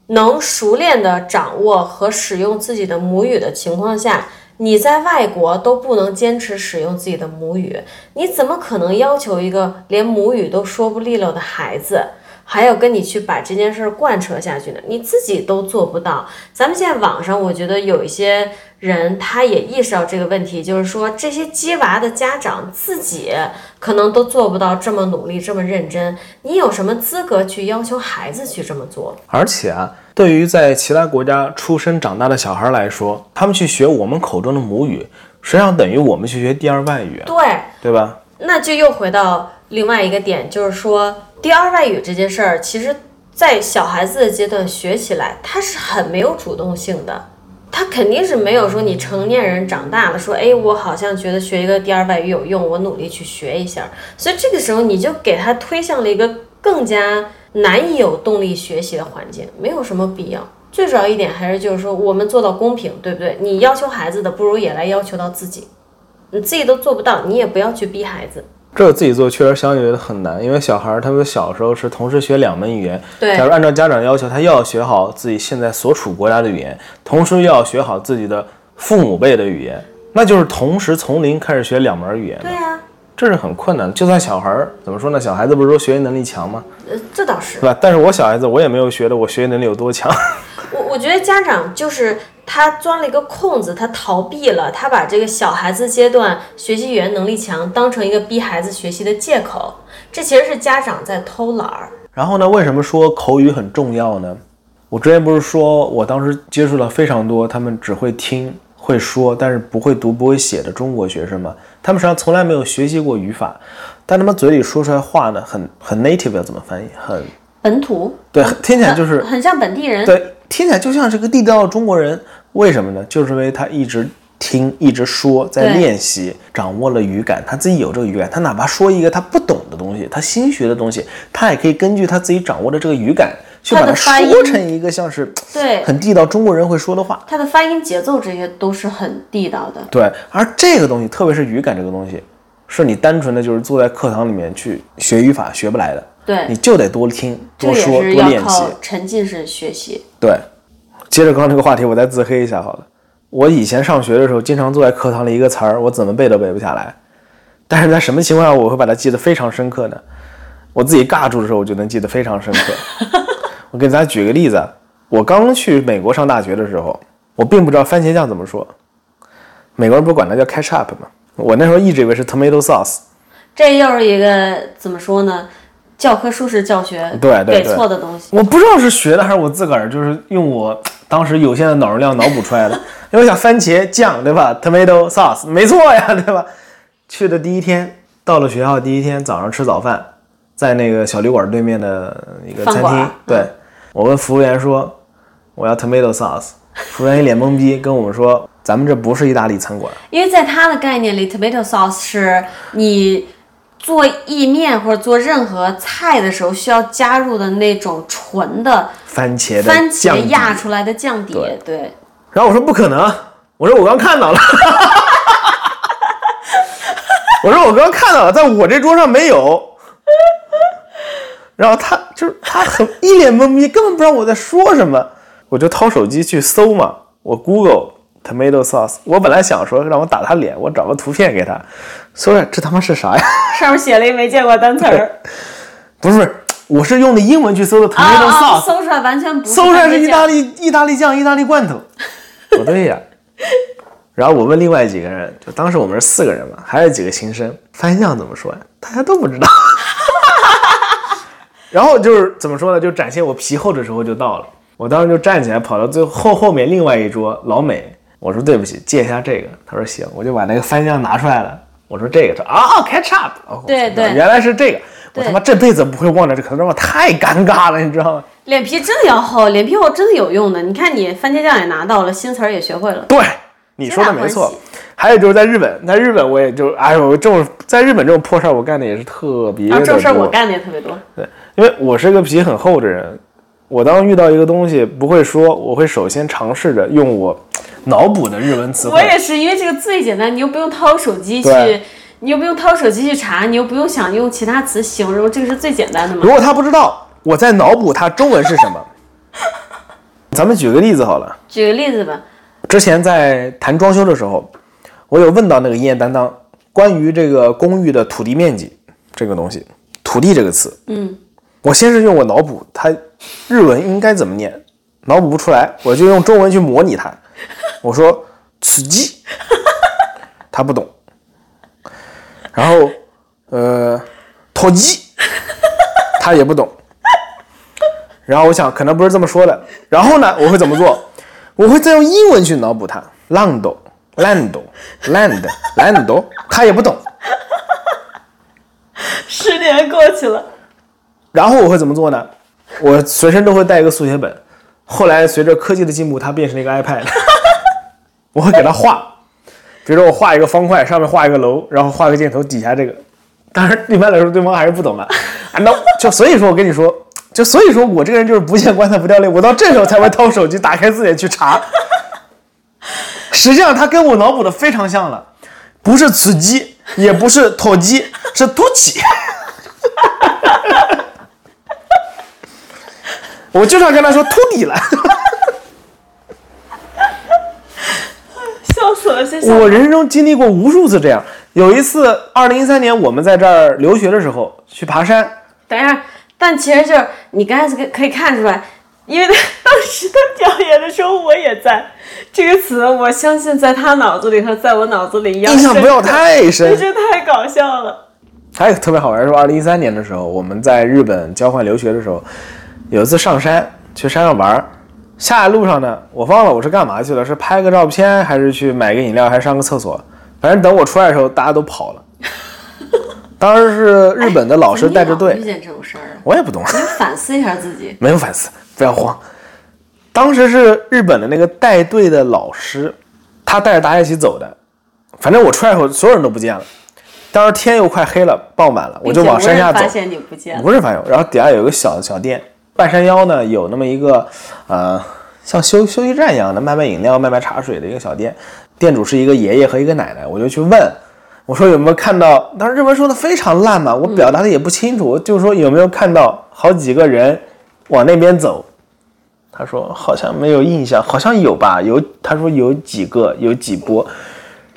能熟练的掌握和使用自己的母语的情况下，你在外国都不能坚持使用自己的母语，你怎么可能要求一个连母语都说不利落的孩子？还要跟你去把这件事儿贯彻下去呢，你自己都做不到。咱们现在网上，我觉得有一些人他也意识到这个问题，就是说这些鸡娃的家长自己可能都做不到这么努力、这么认真，你有什么资格去要求孩子去这么做？而且啊，对于在其他国家出生长大的小孩来说，他们去学我们口中的母语，实际上等于我们去学第二外语，对，对吧？那就又回到另外一个点，就是说。第二外语这件事儿，其实，在小孩子的阶段学起来，他是很没有主动性的，他肯定是没有说你成年人长大了说，哎，我好像觉得学一个第二外语有用，我努力去学一下。所以这个时候你就给他推向了一个更加难以有动力学习的环境，没有什么必要。最主要一点还是就是说，我们做到公平，对不对？你要求孩子的，不如也来要求到自己，你自己都做不到，你也不要去逼孩子。这个自己做确实相对的很难，因为小孩儿他们小时候是同时学两门语言。对。假如按照家长要求，他又要学好自己现在所处国家的语言，同时又要学好自己的父母辈的语言，那就是同时从零开始学两门语言。对呀。这是很困难的。就算小孩儿怎么说呢？小孩子不是说学习能力强吗？呃，这倒是。对吧？但是我小孩子我也没有学的我学习能力有多强。我我觉得家长就是他钻了一个空子，他逃避了，他把这个小孩子阶段学习语言能力强当成一个逼孩子学习的借口，这其实是家长在偷懒儿。然后呢，为什么说口语很重要呢？我之前不是说我当时接触了非常多他们只会听会说，但是不会读不会写的中国学生吗？他们实际上从来没有学习过语法，但他们嘴里说出来话呢，很很 native，要怎么翻译？很本土。对，听起来就是很像本地人。对。听起来就像是个地道的中国人，为什么呢？就是因为他一直听，一直说，在练习，掌握了语感，他自己有这个语感。他哪怕说一个他不懂的东西，他新学的东西，他也可以根据他自己掌握的这个语感，去把它说成一个像是对很地道中国人会说的话。他的发音、节奏这些都是很地道的。对，而这个东西，特别是语感这个东西，是你单纯的就是坐在课堂里面去学语法学不来的。对，你就得多听、多说、多练习，沉浸式学习。对，接着刚刚这个话题，我再自黑一下好了。我以前上学的时候，经常坐在课堂里，一个词儿我怎么背都背不下来。但是在什么情况下我会把它记得非常深刻呢？我自己尬住的时候，我就能记得非常深刻。我给大家举个例子，我刚去美国上大学的时候，我并不知道番茄酱怎么说，美国人不管它叫 ketchup 吗？我那时候一直以为是 tomato sauce。这又是一个怎么说呢？教科书式教学，对对对错的东西，我不知道是学的还是我自个儿，就是用我当时有限的脑容量脑补出来的。因为想番茄酱，对吧？Tomato sauce，没错呀，对吧？去的第一天，到了学校第一天早上吃早饭，在那个小旅馆对面的一个餐厅，对我问服务员说我要 Tomato sauce，服务员一脸懵逼，跟我们说咱们这不是意大利餐馆，因为在他的概念里，Tomato sauce 是你。做意面或者做任何菜的时候，需要加入的那种纯的番茄的番茄压出来的酱底。对。然后我说不可能，我说我刚看到了，我说我刚看到了，在我这桌上没有。然后他就是他很一脸懵逼，根本不知道我在说什么。我就掏手机去搜嘛，我 Google。Tomato sauce，我本来想说让我打他脸，我找个图片给他，搜着这他妈是啥呀？上面写了一没见过单词儿。不是，我是用的英文去搜的 Tomato sauce，搜出来完全不。搜出来是意大利意大利酱、意大利罐头。不对呀。然后我问另外几个人，就当时我们是四个人嘛，还有几个新生，番茄酱怎么说呀？大家都不知道。然后就是怎么说呢？就展现我皮厚的时候就到了，我当时就站起来跑到最后后面另外一桌老美。我说对不起，借一下这个。他说行，我就把那个番茄酱拿出来了。我说这个，说啊，catch up。对对，原来是这个。我他妈这辈子不会忘了这个，让我太尴尬了，你知道吗？脸皮真的要厚，脸皮厚真的有用的。你看你番茄酱也拿到了，新词儿也学会了。对，你说的没错。还有就是在日本，在日本我也就，哎呦，这种在日本这种破事儿我干的也是特别的多。这种事儿我干的也特别多。对，因为我是一个皮很厚的人，我当遇到一个东西不会说，我会首先尝试着用我。脑补的日文词汇，我也是，因为这个最简单，你又不用掏手机去，你又不用掏手机去查，你又不用想用其他词形容，这个是最简单的嘛。如果他不知道我在脑补他中文是什么，咱们举个例子好了，举个例子吧，之前在谈装修的时候，我有问到那个营业担当关于这个公寓的土地面积这个东西，土地这个词，嗯，我先是用我脑补它日文应该怎么念，脑补不出来，我就用中文去模拟它。我说“吃鸡”，他不懂。然后，呃，“土地”，他也不懂。然后我想，可能不是这么说的。然后呢，我会怎么做？我会再用英文去脑补他，land，land，land，land，他也不懂。十年过去了，然后我会怎么做呢？我随身都会带一个速写本。后来随着科技的进步，它变成了一个 iPad。我会给它画，比如说我画一个方块，上面画一个楼，然后画个箭头，底下这个。当然，一般来说对方还是不懂的。啊，那就所以说我跟你说，就所以说我这个人就是不见棺材不掉泪。我到这时候才会掏手机，打开字典去查。实际上，它跟我脑补的非常像了，不是雌鸡，也不是土鸡，是凸起。我就算跟他说秃底了。笑死了，谢谢。我人生中经历过无数次这样。有一次，二零一三年我们在这儿留学的时候去爬山，等一下，但其实就是你刚才可可以看出来，因为他当时他表演的时候我也在，这个词我相信在他脑子里和在我脑子里一样印象不要太深。这太搞笑了。还有特别好玩，是二零一三年的时候，我们在日本交换留学的时候，有一次上山去山上玩儿，下来路上呢，我忘了我是干嘛去了，是拍个照片，还是去买个饮料，还是上个厕所？反正等我出来的时候，大家都跑了。当时是日本的老师带着队遇见这种事儿啊？我也不懂。你反思一下自己。没有反思，不要慌。当时是日本的那个带队的老师，他带着大家一起走的。反正我出来以后，所有人都不见了。当时天又快黑了，傍晚了，我就往山下走发。现你不见了。不是反正，然后底下有一个小小店，半山腰呢有那么一个呃像休休息站一样的卖卖饮料、卖卖茶水的一个小店，店主是一个爷爷和一个奶奶，我就去问，我说有没有看到？当时日文说的非常烂嘛，我表达的也不清楚，我就说有没有看到好几个人往那边走？他说好像没有印象，好像有吧，有他说有几个，有几波。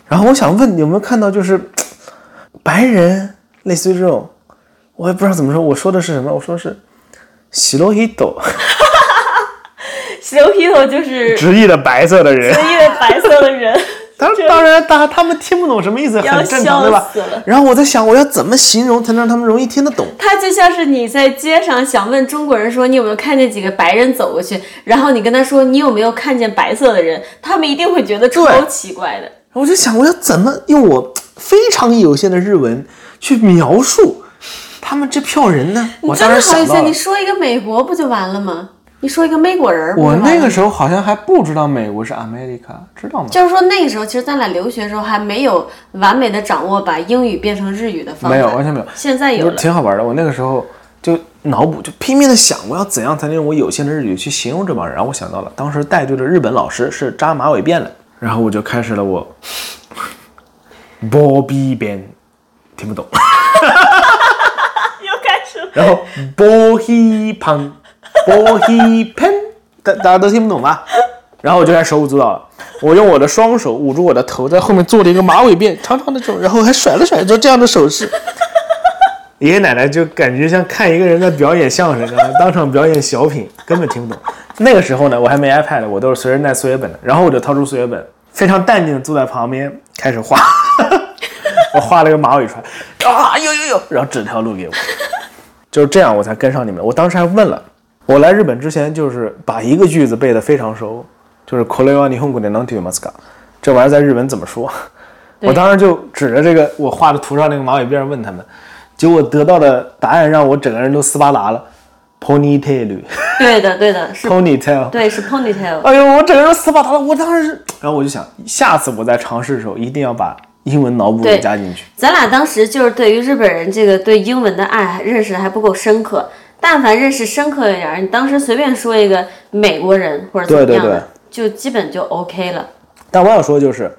然后我想问有没有看到就是白人，类似于这种，我也不知道怎么说，我说的是什么？我说是喜罗伊斗，小披头就是直译的白色的人。直译的白色的人，当当然，大他们听不懂什么意思，很正常，对吧？然后我在想，我要怎么形容才能让他们容易听得懂？他就像是你在街上想问中国人。说你有没有看见几个白人。走过去，然后你跟他说你有没有看见白色的人，他们一定会觉得超奇怪的。我就想，我要怎么用我非常有限的日文去描述他们这票人呢？我当真的好意思，然想到你，说一个美国不就完了吗？你说一个美国人儿我那个时候好像还不知道美国是 America，知道吗？就是说那个时候，其实咱俩留学的时候还没有完美的掌握把英语变成日语的方法，没有，完全没有。现在有了。挺好玩的。我那个时候就脑补，就拼命的想，我要怎样才能用我有限的日语去形容这帮人。然后我想到了，当时带队的日本老师是扎马尾辫的，然后我就开始了我 Bobby Ben，听不懂。然后 Bohi Pan Bohi Pen，大大家都听不懂吧？然后我就开始手舞足蹈了。我用我的双手捂住我的头，在后面做了一个马尾辫，长长的这种，然后还甩了甩，做这样的手势。爷爷奶奶就感觉像看一个人在表演相声当场表演小品，根本听不懂。那个时候呢，我还没 iPad，我都是随身带速写本的。然后我就掏出速写本，非常淡定的坐在旁边开始画。我画了个马尾船，啊，有有有，然后指条路给我。就是这样，我才跟上你们。我当时还问了，我来日本之前就是把一个句子背得非常熟，就是 k o r e wa nihongo de nanto m a s k a 这玩意儿在日本怎么说？我当时就指着这个我画的图上那个马尾辫问他们，结果得到的答案让我整个人都斯巴达了，ponytail，ponytail。对的，对的，是，对，是 ponytail。哎呦，我整个人斯巴达了，我当时，然后我就想，下次我在尝试的时候一定要把英文脑补给加进去。咱俩当时就是对于日本人这个对英文的爱认识还不够深刻，但凡认识深刻一点儿，你当时随便说一个美国人或者怎么样的，对对对就基本就 OK 了。但我想说就是，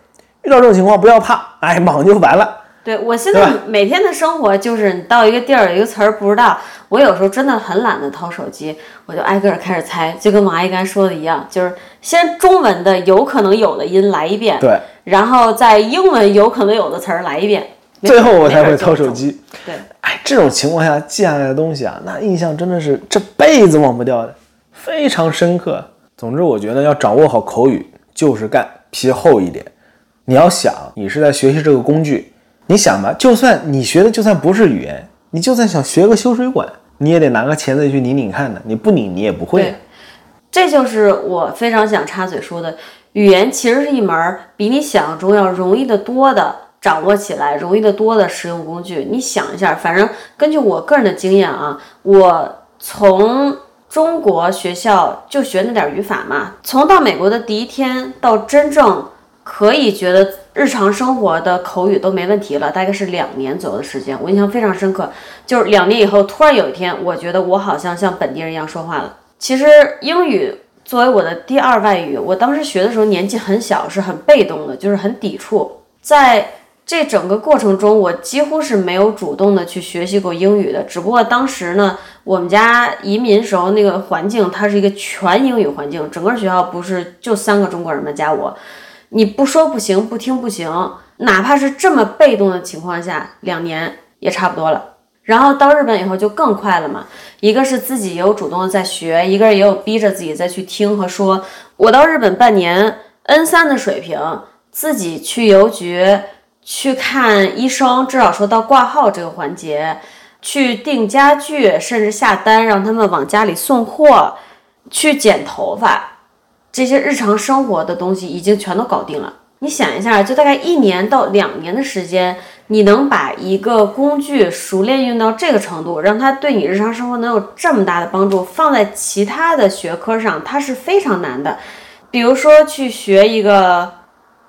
遇到这种情况不要怕，哎，莽就完了。对我现在每天的生活就是，你到一个地儿一个词儿不知道，我有时候真的很懒得掏手机，我就挨个儿开始猜，就跟王阿姨刚才说的一样，就是先中文的有可能有的音来一遍，对，然后在英文有可能有的词儿来一遍，最后我才会。掏手机。对，哎，这种情况下记下来的东西啊，那印象真的是这辈子忘不掉的，非常深刻。总之，我觉得要掌握好口语，就是干，皮厚一点。你要想，你是在学习这个工具，你想吧，就算你学的就算不是语言，你就算想学个修水管，你也得拿个钳子去拧拧看的，你不拧你也不会。这就是我非常想插嘴说的，语言其实是一门比你想象中要容易得多的掌握起来容易得多的实用工具。你想一下，反正根据我个人的经验啊，我从中国学校就学那点语法嘛，从到美国的第一天到真正可以觉得日常生活的口语都没问题了，大概是两年左右的时间，我印象非常深刻。就是两年以后，突然有一天，我觉得我好像像本地人一样说话了。其实英语作为我的第二外语，我当时学的时候年纪很小，是很被动的，就是很抵触。在这整个过程中，我几乎是没有主动的去学习过英语的。只不过当时呢，我们家移民时候那个环境，它是一个全英语环境，整个学校不是就三个中国人嘛？加我，你不说不行，不听不行，哪怕是这么被动的情况下，两年也差不多了。然后到日本以后就更快了嘛，一个是自己也有主动的在学，一个也有逼着自己再去听和说。我到日本半年，N 三的水平，自己去邮局去看医生，至少说到挂号这个环节，去订家具，甚至下单让他们往家里送货，去剪头发，这些日常生活的东西已经全都搞定了。你想一下，就大概一年到两年的时间，你能把一个工具熟练用到这个程度，让它对你日常生活能有这么大的帮助，放在其他的学科上，它是非常难的。比如说去学一个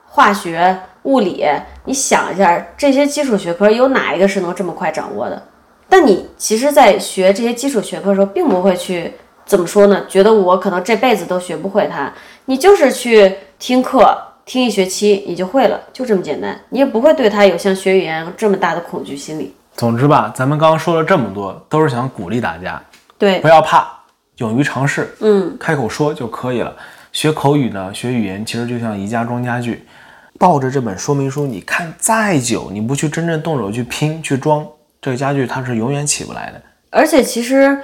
化学、物理，你想一下，这些基础学科有哪一个是能这么快掌握的？但你其实，在学这些基础学科的时候，并不会去怎么说呢？觉得我可能这辈子都学不会它，你就是去听课。听一学期你就会了，就这么简单，你也不会对它有像学语言这么大的恐惧心理。总之吧，咱们刚刚说了这么多，都是想鼓励大家，对，不要怕，勇于尝试，嗯，开口说就可以了。学口语呢，学语言其实就像宜家装家具，抱着这本说明书，你看再久，你不去真正动手去拼去装这个家具，它是永远起不来的。而且其实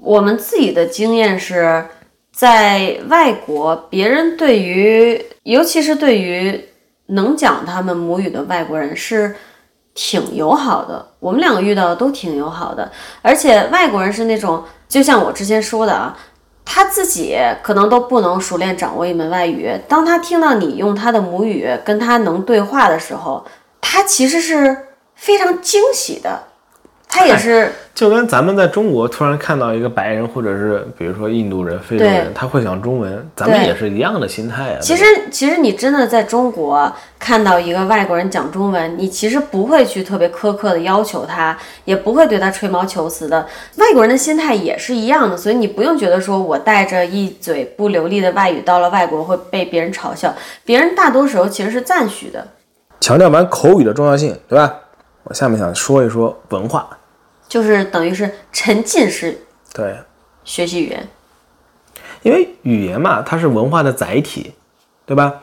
我们自己的经验是。在外国，别人对于，尤其是对于能讲他们母语的外国人，是挺友好的。我们两个遇到的都挺友好的，而且外国人是那种，就像我之前说的啊，他自己可能都不能熟练掌握一门外语，当他听到你用他的母语跟他能对话的时候，他其实是非常惊喜的。他也是，就跟咱们在中国突然看到一个白人，或者是比如说印度人、非洲人，他会讲中文，咱们也是一样的心态啊。其实，其实你真的在中国看到一个外国人讲中文，你其实不会去特别苛刻的要求他，也不会对他吹毛求疵的。外国人的心态也是一样的，所以你不用觉得说我带着一嘴不流利的外语到了外国会被别人嘲笑，别人大多时候其实是赞许的。强调完口语的重要性，对吧？我下面想说一说文化。就是等于是沉浸式对学习语言，因为语言嘛，它是文化的载体，对吧？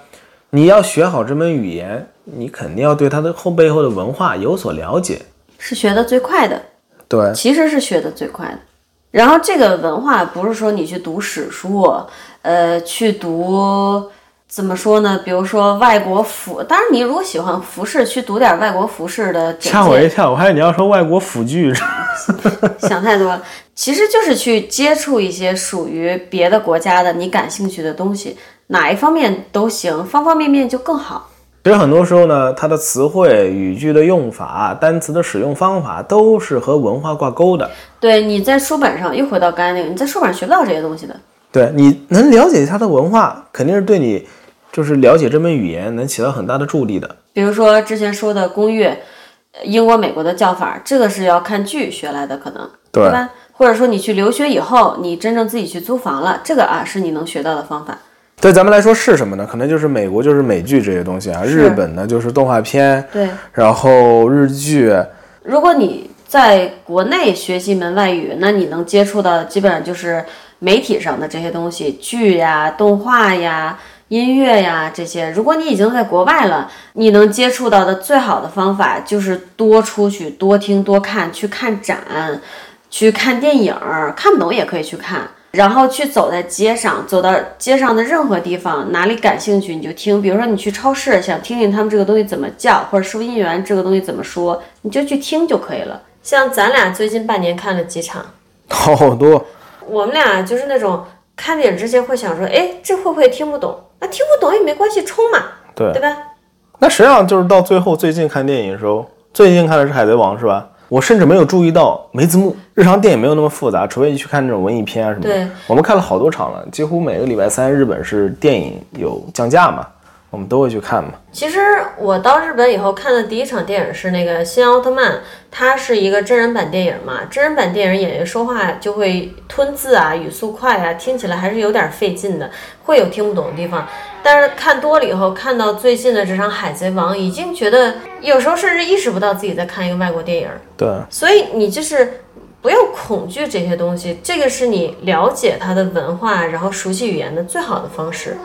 你要学好这门语言，你肯定要对它的后背后的文化有所了解，是学的最快的。对，其实是学的最快的。然后这个文化不是说你去读史书，呃，去读怎么说呢？比如说外国服，当然你如果喜欢服饰，去读点外国服饰的。吓我一跳，我还以为你要说外国辅具。想太多了，其实就是去接触一些属于别的国家的你感兴趣的东西，哪一方面都行，方方面面就更好。其实很多时候呢，它的词汇、语句的用法、单词的使用方法都是和文化挂钩的。对，你在书本上又回到刚才那个，你在书本上学不到这些东西的。对，你能了解它的文化，肯定是对你就是了解这门语言能起到很大的助力的。比如说之前说的公寓，英国、美国的叫法，这个是要看剧学来的，可能对吧？或者说你去留学以后，你真正自己去租房了，这个啊是你能学到的方法。对咱们来说是什么呢？可能就是美国就是美剧这些东西啊，日本呢就是动画片，对，然后日剧，如果你在国内学习一门外语，那你能接触到的基本上就是媒体上的这些东西，剧呀、动画呀、音乐呀这些。如果你已经在国外了，你能接触到的最好的方法就是多出去、多听、多看，去看展，去看电影，看不懂也可以去看。然后去走在街上，走到街上的任何地方，哪里感兴趣你就听。比如说你去超市，想听听他们这个东西怎么叫，或者收银员这个东西怎么说，你就去听就可以了。像咱俩最近半年看了几场，好多。我们俩就是那种看电影之前会想说，哎，这会不会听不懂？那听不懂也没关系，冲嘛，对对吧？那实际上就是到最后，最近看电影的时候，最近看的是《海贼王》，是吧？我甚至没有注意到没字幕。日常电影没有那么复杂，除非你去看那种文艺片啊什么的。对，我们看了好多场了，几乎每个礼拜三日本是电影有降价嘛，我们都会去看嘛。其实我到日本以后看的第一场电影是那个新奥特曼，它是一个真人版电影嘛，真人版电影演员说话就会吞字啊，语速快啊，听起来还是有点费劲的，会有听不懂的地方。但是看多了以后，看到最近的这场《海贼王》，已经觉得有时候甚至意识不到自己在看一个外国电影。对，所以你就是不要恐惧这些东西，这个是你了解它的文化，然后熟悉语言的最好的方式。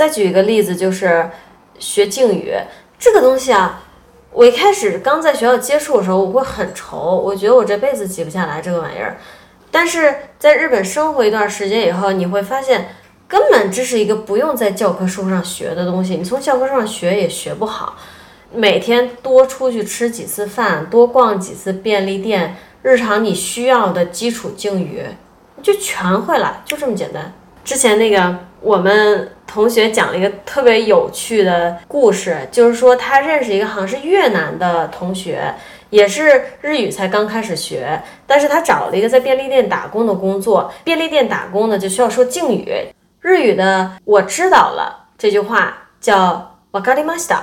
再举一个例子，就是学敬语这个东西啊，我一开始刚在学校接触的时候，我会很愁，我觉得我这辈子记不下来这个玩意儿。但是在日本生活一段时间以后，你会发现，根本这是一个不用在教科书上学的东西，你从教科书上学也学不好。每天多出去吃几次饭，多逛几次便利店，日常你需要的基础敬语，你就全会了，就这么简单。之前那个我们同学讲了一个特别有趣的故事，就是说他认识一个好像是越南的同学，也是日语才刚开始学，但是他找了一个在便利店打工的工作，便利店打工呢就需要说敬语，日语的我知道了这句话叫わかりました。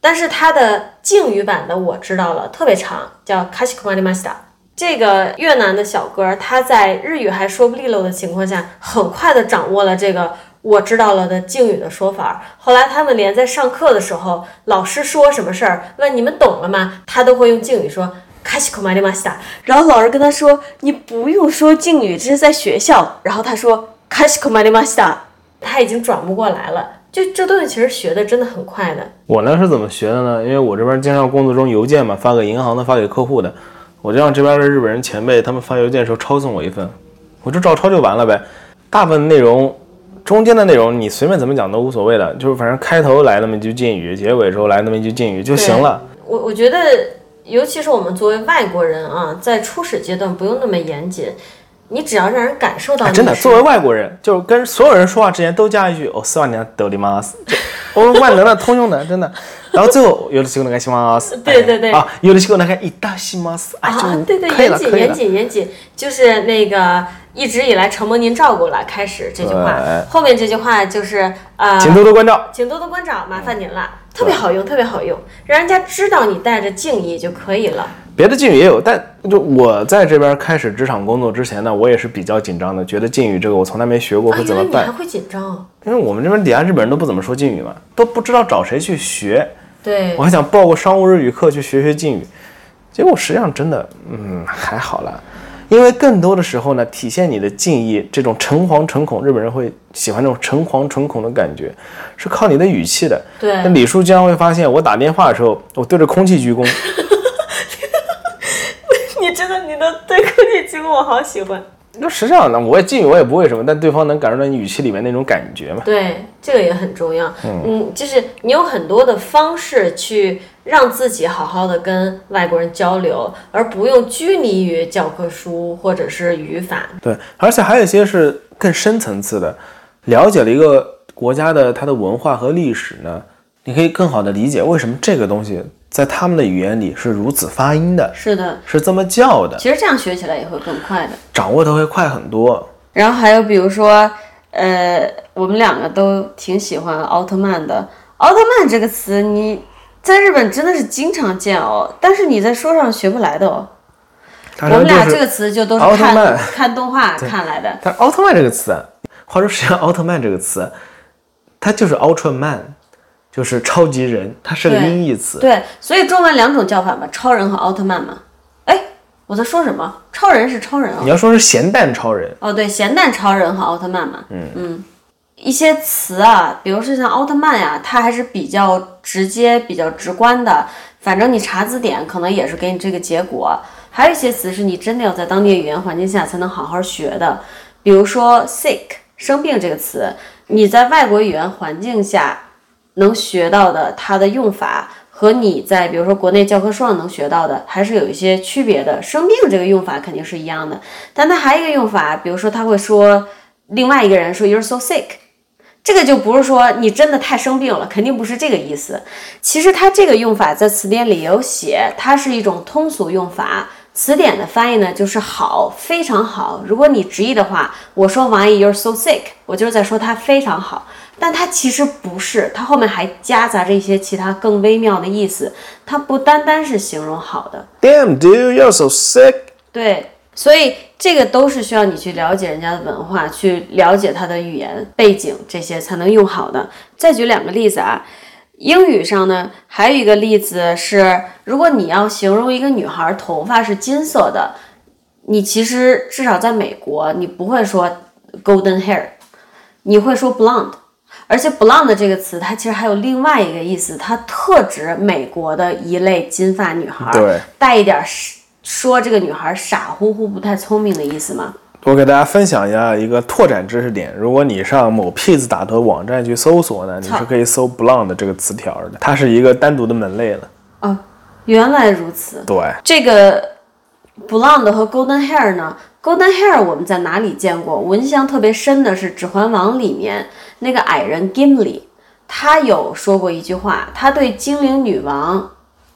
但是它的敬语版的我知道了，特别长，叫かしこまりました。这个越南的小哥，他在日语还说不利落的情况下，很快的掌握了这个 我知道了的敬语的说法。后来他们连在上课的时候，老师说什么事儿，问你们懂了吗，他都会用敬语说かしこまりました。然后老师跟他说，你不用说敬语，这是在学校。然后他说かしこまりました，他已经转不过来了。就这东西其实学的真的很快的。我呢是怎么学的呢？因为我这边经常工作中邮件嘛，发给银行的，发给客户的，我就让这边的日本人前辈他们发邮件的时候抄送我一份，我就照抄就完了呗。大部分内容， 中间的内容你随便怎么讲都无所谓的，就是反正开头来那么一句敬语，结尾时候来那么一句敬语就行了。我我觉得，尤其是我们作为外国人啊，在初始阶段不用那么严谨。你只要让人感受到、哎，真的，作为外国人，就是跟所有人说话之前都加一句“哦，斯瓦尼亚德里马斯”，我们万能的、通用的，真的。然后最后有的西格那个西马斯，对 对。对，啊，有的西格那个伊达西马斯，哎，就对对，严谨严谨严谨，就是那个一直以来承蒙您照顾了，开始这句话，后面这句话就是呃，请多多关照，请多多关照，麻烦您了，特别好用，特别好用，让人家知道你带着敬意就可以了。别的敬语也有，但就我在这边开始职场工作之前呢，我也是比较紧张的，觉得敬语这个我从来没学过，会怎么办？你还会紧张？因为我们这边底下日本人都不怎么说敬语嘛，都不知道找谁去学。对，我还想报个商务日语课去学学敬语，结果实际上真的，嗯，还好啦。因为更多的时候呢，体现你的敬意，这种诚惶诚恐，日本人会喜欢这种诚惶诚恐的感觉，是靠你的语气的。对，那李叔经常会发现，我打电话的时候，我对着空气鞠躬。你真的，你的对空气鞠躬，我好喜欢。那实际上呢，我也敬语我也不会什么，但对方能感受到你语气里面那种感觉嘛。对，这个也很重要。嗯，就是你有很多的方式去让自己好好的跟外国人交流，而不用拘泥于教科书或者是语法。对，而且还有一些是更深层次的，了解了一个国家的它的文化和历史呢，你可以更好的理解为什么这个东西。在他们的语言里是如此发音的，是的，是这么叫的。其实这样学起来也会更快的，掌握的会快很多。然后还有比如说，呃，我们两个都挺喜欢奥特曼的。奥特曼这个词，你在日本真的是经常见哦，但是你在书上学不来的哦。我们俩这个词就都是看看动画看来的。但奥特曼这个词，话说实际上奥特曼这个词。它就是 Ultraman，就是超级人，它是个音译词。对，所以中文两种叫法嘛，超人和奥特曼嘛。哎，我在说什么？超人是超人啊、你要说是咸蛋超人，哦，对，咸蛋超人和奥特曼嘛。嗯一些词啊，比如说像奥特曼呀，它还是比较直接、比较直观的。反正你查字典，可能也是给你这个结果。还有一些词是你真的要在当地语言环境下才能好好学的，比如说 sick 生病这个词，你在外国语言环境下能学到的它的用法。和你在比如说国内教科书上能学到的，还是有一些区别的。生病这个用法肯定是一样的，但它还有一个用法，比如说他会说另外一个人说 "You're so sick"，这个就不是说你真的太生病了，肯定不是这个意思。其实它这个用法在词典里有写，它是一种通俗用法。词典的翻译呢就是好，非常好。如果你直译的话，我说王毅 "You're so sick"，我就是在说他非常好。但它其实不是，它后面还夹杂着一些其他更微妙的意思。它不单单是形容好的，Damn, dude, you're so sick。对，所以这个都是需要你去了解人家的文化，去了解他的语言背景，这些才能用好的。再举两个例子啊，英语上呢还有一个例子是，如果你要形容一个女孩头发是金色的，你其实至少在美国，你不会说 golden hair，你会说 blonde。而且 blonde 这个词，它其实还有另外一个意思，它特指美国的一类金发女孩，对，带一点儿说这个女孩傻乎乎、不太聪明的意思吗？我给大家分享一下一个拓展知识点。如果你上某 Piz 打头网站去搜索呢，你是可以搜 blonde 这个词条的，它是一个单独的门类了。哦，原来如此。对，这个 blonde 和 golden hair 呢？golden hair 我们在哪里见过？我印象特别深的是《指环王》里面那个矮人 Gimli，他有说过一句话，他对精灵女王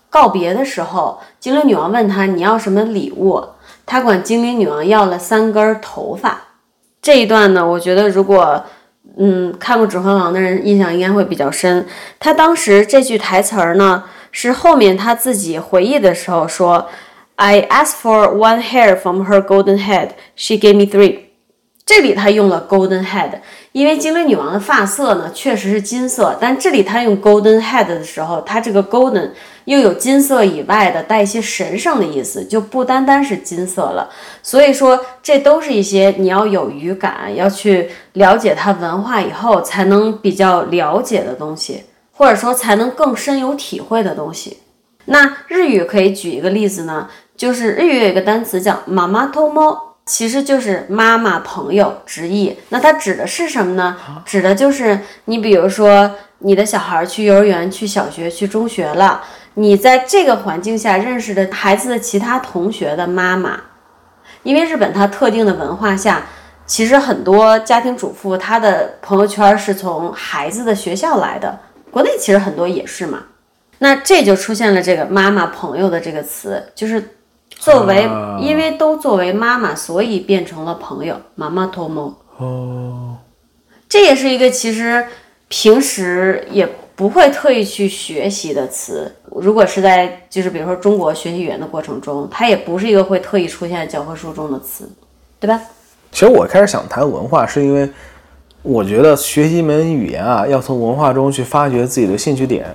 告别的时候，精灵女王问他你要什么礼物，他管精灵女王要了三根头发。这一段呢，我觉得如果嗯看过《指环王》的人印象应该会比较深。他当时这句台词儿呢，是后面他自己回忆的时候说：“I asked for one hair from her golden head, she gave me three。”这里他用了 golden head，因为精灵女王的发色呢确实是金色，但这里他用 golden head 的时候，它这个 golden 又有金色以外的带一些神圣的意思，就不单单是金色了。所以说，这都是一些你要有语感，要去了解它文化以后才能比较了解的东西，或者说才能更深有体会的东西。那日语可以举一个例子呢，就是日语有一个单词叫妈妈偷猫。其实就是妈妈朋友直译，那它指的是什么呢？指的就是你，比如说你的小孩去幼儿园、去小学、去中学了，你在这个环境下认识的孩子的其他同学的妈妈，因为日本它特定的文化下，其实很多家庭主妇她的朋友圈是从孩子的学校来的，国内其实很多也是嘛。那这就出现了这个妈妈朋友的这个词，就是。作为，啊因为都作为妈妈，所以变成了朋友。妈妈托梦，哦，这也是一个其实平时也不会特意去学习的词。如果是在就是比如说中国学习语言的过程中，它也不是一个会特意出现在教科书中的词，对吧？其实我开始想谈文化，是因为我觉得学习一门语言啊，要从文化中去发掘自己的兴趣点，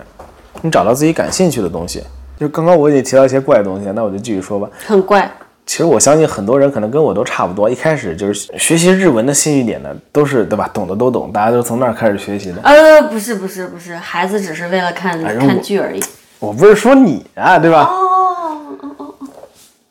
你找到自己感兴趣的东西。就刚刚我已经提到一些怪东西，那我就继续说吧。很怪，其实我相信很多人可能跟我都差不多，一开始就是学习日文的兴趣点呢，都是对吧？懂的都懂，大家都从那儿开始学习的。呃，不是不是不是，孩子只是为了看哎看剧而已。我不是说你啊，对吧？哦，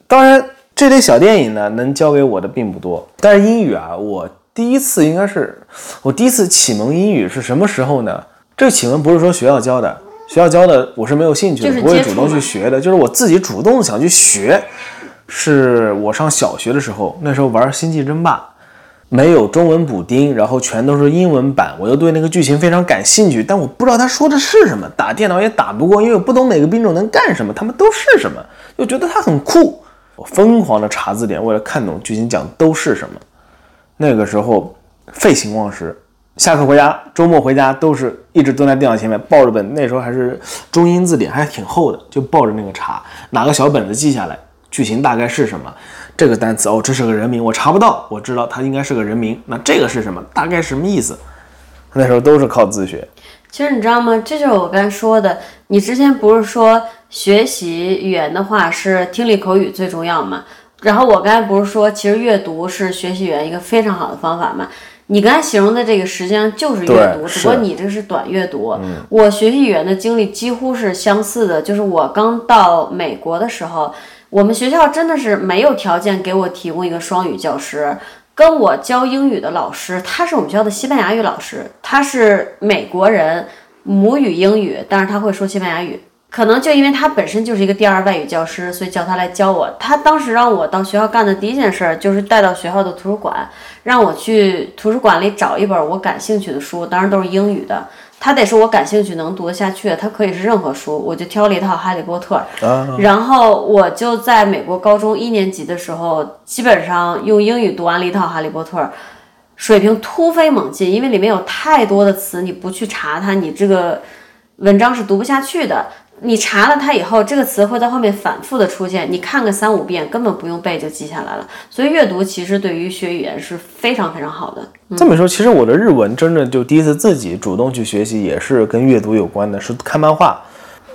当然，这类小电影呢，能教给我的并不多。但是英语啊，我第一次应该是我第一次启蒙英语是什么时候呢？这个启蒙不是说学校教的，学校教的我是没有兴趣的，就是不会主动去学的，就是我自己主动想去学。是我上小学的时候，那时候玩《星际争霸》，没有中文补丁，然后全都是英文版，我又对那个剧情非常感兴趣，但我不知道他说的是什么，打电脑也打不过，因为我不懂每个兵种能干什么，他们都是什么，就觉得它很酷。我疯狂的查字典，为了看懂剧情讲都是什么。那个时候废寝忘食，下课回家，周末回家都是一直蹲在电脑前面，抱着本那时候还是中英字典，还挺厚的，就抱着那个查，拿个小本子记下来，剧情大概是什么。这个单词哦，这是个人名，我查不到，我知道它应该是个人名。那这个是什么？大概什么意思？那时候都是靠自学。其实你知道吗？这就是我刚才说的。你之前不是说学习语言的话是听力口语最重要吗？然后我刚才不是说，其实阅读是学习语言一个非常好的方法吗？你刚才形容的这个实际上就是阅读，只不过你这是短阅读。我学习语言的经历几乎是相似的，就是我刚到美国的时候，我们学校真的是没有条件给我提供一个双语教师。跟我教英语的老师，他是我们学校的西班牙语老师，他是美国人，母语英语，但是他会说西班牙语。可能就因为他本身就是一个第二外语教师，所以叫他来教我。他当时让我到学校干的第一件事就是带到学校的图书馆，让我去图书馆里找一本我感兴趣的书，当然都是英语的。他得是我感兴趣能读得下去的，他可以是任何书，我就挑了一套《哈利波特》，然后我就在美国高中一年级的时候，基本上用英语读完了一套《哈利波特》，水平突飞猛进，因为里面有太多的词，你不去查它，你这个文章是读不下去的。你查了它以后，这个词会在后面反复的出现，你看个三五遍，根本不用背就记下来了。所以阅读其实对于学语言是非常非常好的。这么说，其实我的日文真的就第一次自己主动去学习，也是跟阅读有关的，是看漫画。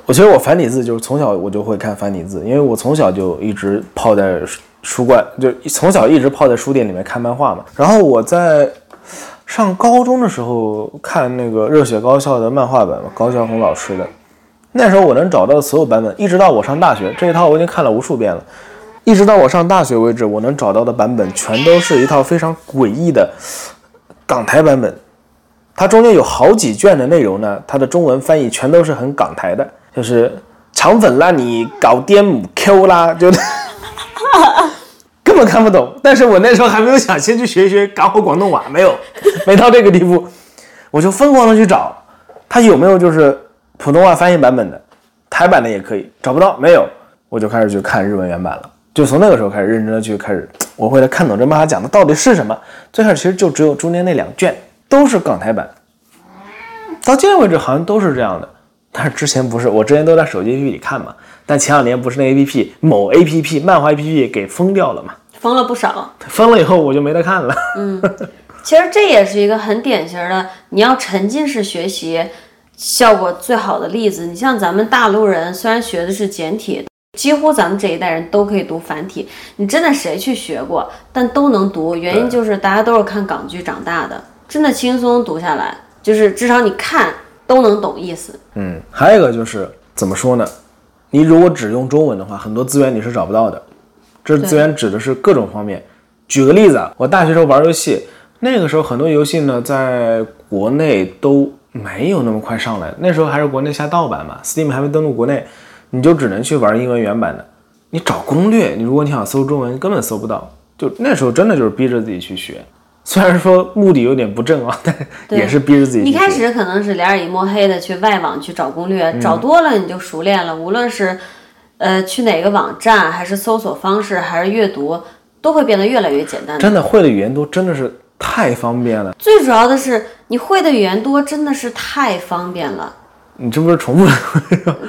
我其实我繁体字就是从小我就会看繁体字，因为我从小就一直泡在书馆，就从小一直泡在书店里面看漫画嘛。然后我在上高中的时候看那个《热血高校》的漫画本，高晓红老师的。那时候我能找到的所有版本，一直到我上大学这一套我已经看了无数遍了。一直到我上大学为止，我能找到的版本全都是一套非常诡异的港台版本。它中间有好几卷的内容呢，它的中文翻译全都是很港台的，就是肠粉啦，你搞颠母 Q 啦，就 根本看不懂。但是我那时候还没有想先去学一学港或广东话，没有，没到这个地步，我就疯狂的去找，它有没有就是。普通话翻译版本的，台版的也可以，找不到没有，我就开始去看日文原版了。就从那个时候开始认真的去开始，我会来看懂这漫画讲的到底是什么。最开始其实就只有中间那两卷都是港台版，到今天为止好像都是这样的。但是之前不是，我之前都在手机 APP 里看嘛。但前两年不是那 APP 某 APP 漫画 APP 给封掉了嘛？封了不少。封了以后我就没得看了。嗯，其实这也是一个很典型的，你要沉浸式学习。效果最好的例子，你像咱们大陆人，虽然学的是简体，几乎咱们这一代人都可以读繁体。你真的谁去学过，但都能读，原因就是大家都是看港剧长大的，真的轻松读下来，就是至少你看都能懂意思。嗯，还有一个就是怎么说呢？你如果只用中文的话，很多资源你是找不到的。这资源指的是各种方面。举个例子啊，我大学时候玩游戏，那个时候很多游戏呢，在国内都。没有那么快上来，那时候还是国内下盗版嘛，Steam 还没登陆国内，你就只能去玩英文原版的。你找攻略，你如果你想搜中文，根本搜不到。就那时候真的就是逼着自己去学，虽然说目的有点不正啊，但也是逼着自己。一开始可能是两眼一摸黑的去外网去找攻略，找多了你就熟练了。无论是呃去哪个网站，还是搜索方式，还是阅读，都会变得越来越简单。真的会的语言多，真的是。太方便了，最主要的是你会的语言多，真的是太方便了。你这不是重复？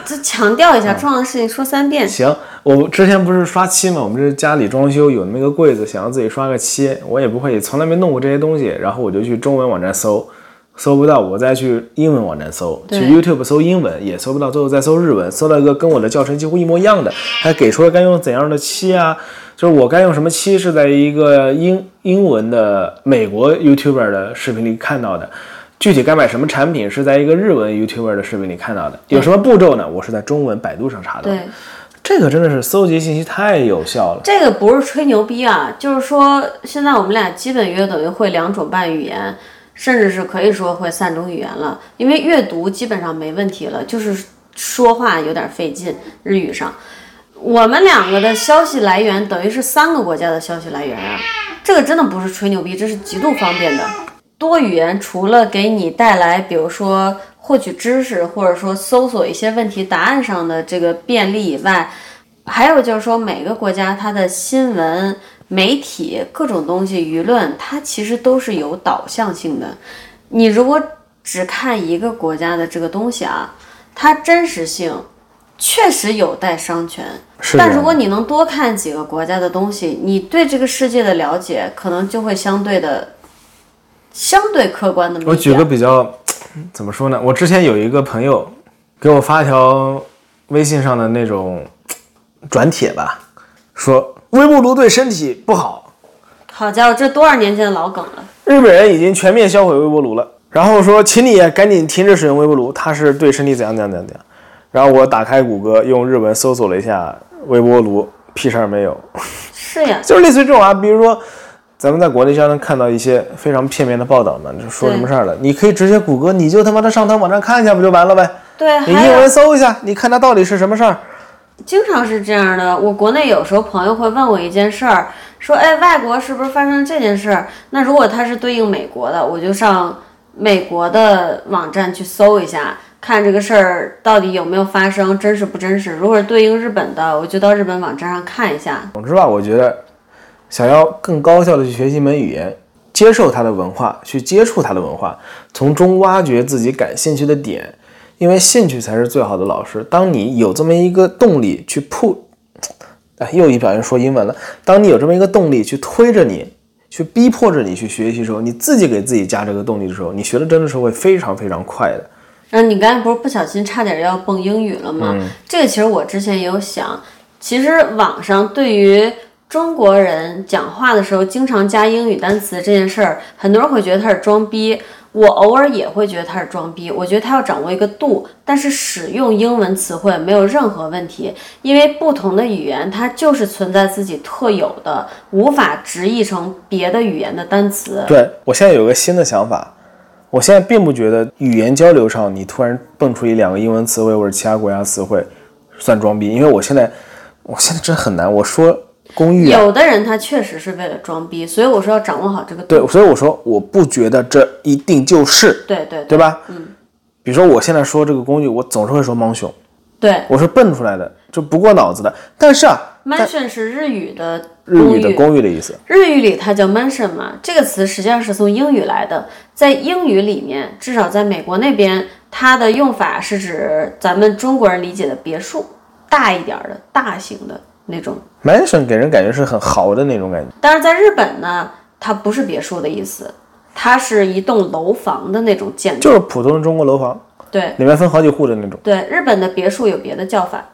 这强调一下，重要的事情说三遍。行，我之前不是刷漆吗？我们这家里装修有那么个柜子，想要自己刷个漆，我也不会，从来没弄过这些东西。然后我就去中文网站搜，搜不到，我再去英文网站搜，去 YouTube 搜英文也搜不到，最后再搜日文，搜到一个跟我的教程几乎一模一样的，还给出了该用怎样的漆啊。就是我该用什么漆是在一个英英文的美国 YouTuber 的视频里看到的，具体该买什么产品是在一个日文 YouTuber 的视频里看到的，有什么步骤呢？我是在中文百度上查的。对，这个真的是搜集信息太有效了。这个不是吹牛逼啊，就是说现在我们俩基本约等于会两种半语言，甚至是可以说会三种语言了，因为阅读基本上没问题了，就是说话有点费劲，日语上。我们两个的消息来源等于是三个国家的消息来源啊，这个真的不是吹牛逼，这是极度方便的。多语言除了给你带来，比如说获取知识，或者说搜索一些问题答案上的这个便利以外，还有就是说每个国家它的新闻、媒体各种东西、舆论，它其实都是有导向性的。你如果只看一个国家的这个东西啊，它真实性。确实有待商榷，但如果你能多看几个国家的东西，你对这个世界的了解可能就会相对的相对客观的。我举个比较，怎么说呢？我之前有一个朋友给我发一条微信上的那种转帖吧，说微波炉对身体不好。好家伙，这多少年前的老梗了！日本人已经全面销毁微波炉了。然后说，请你赶紧停止使用微波炉，它是对身体怎样怎样怎样怎样。然后我打开谷歌，用日文搜索了一下微波炉，屁事儿没有。是呀，就是类似于这种啊，比如说咱们在国内经常能看到一些非常片面的报道嘛，就说什么事儿了，你可以直接谷歌，你就他妈的上他网站看一下不就完了呗？对，你英文搜一下，你看它到底是什么事儿。经常是这样的，我国内有时候朋友会问我一件事儿，说，哎，外国是不是发生这件事儿？那如果它是对应美国的，我就上。美国的网站去搜一下，看这个事儿到底有没有发生，真实不真实。如果是对应日本的，我就到日本网站上看一下。总之吧，我觉得想要更高效的去学习一门语言，接受它的文化，去接触它的文化，从中挖掘自己感兴趣的点，因为兴趣才是最好的老师。当你有这么一个动力去 pu，哎，又一表现说英文了。当你有这么一个动力去推着你。去逼迫着你去学习的时候，你自己给自己加这个动力的时候，你学的真的是会非常非常快的。然后你刚才不是不小心差点要蹦英语了吗？这个其实我之前也有想，其实网上对于中国人讲话的时候经常加英语单词这件事儿，很多人会觉得他是装逼。我偶尔也会觉得他是装逼，我觉得他要掌握一个度，但是使用英文词汇没有任何问题，因为不同的语言它就是存在自己特有的，无法直译成别的语言的单词。对我现在有个新的想法，我现在并不觉得语言交流上你突然蹦出一两个英文词汇或者其他国家词汇算装逼，因为我现在我现在真很难，我说。公寓有的人他确实是为了装逼，所以我说要掌握好这个。对，所以我说我不觉得这一定就是对对对吧？嗯，比如说我现在说这个公寓，我总是会说 mansion，对，我是蹦出来的，就不过脑子的。但是啊，mansion 是日语的日语的公寓的意思，日语里它叫 mansion 嘛，这个词实际上是从英语来的，在英语里面，至少在美国那边，它的用法是指咱们中国人理解的别墅，大一点的大型的。那种 mansion 给人感觉是很豪的那种感觉，但是在日本呢，它不是别墅的意思，它是一栋楼房的那种建筑，就是普通的中国楼房，对，里面分好几户的那种。对，日本的别墅有别的叫法。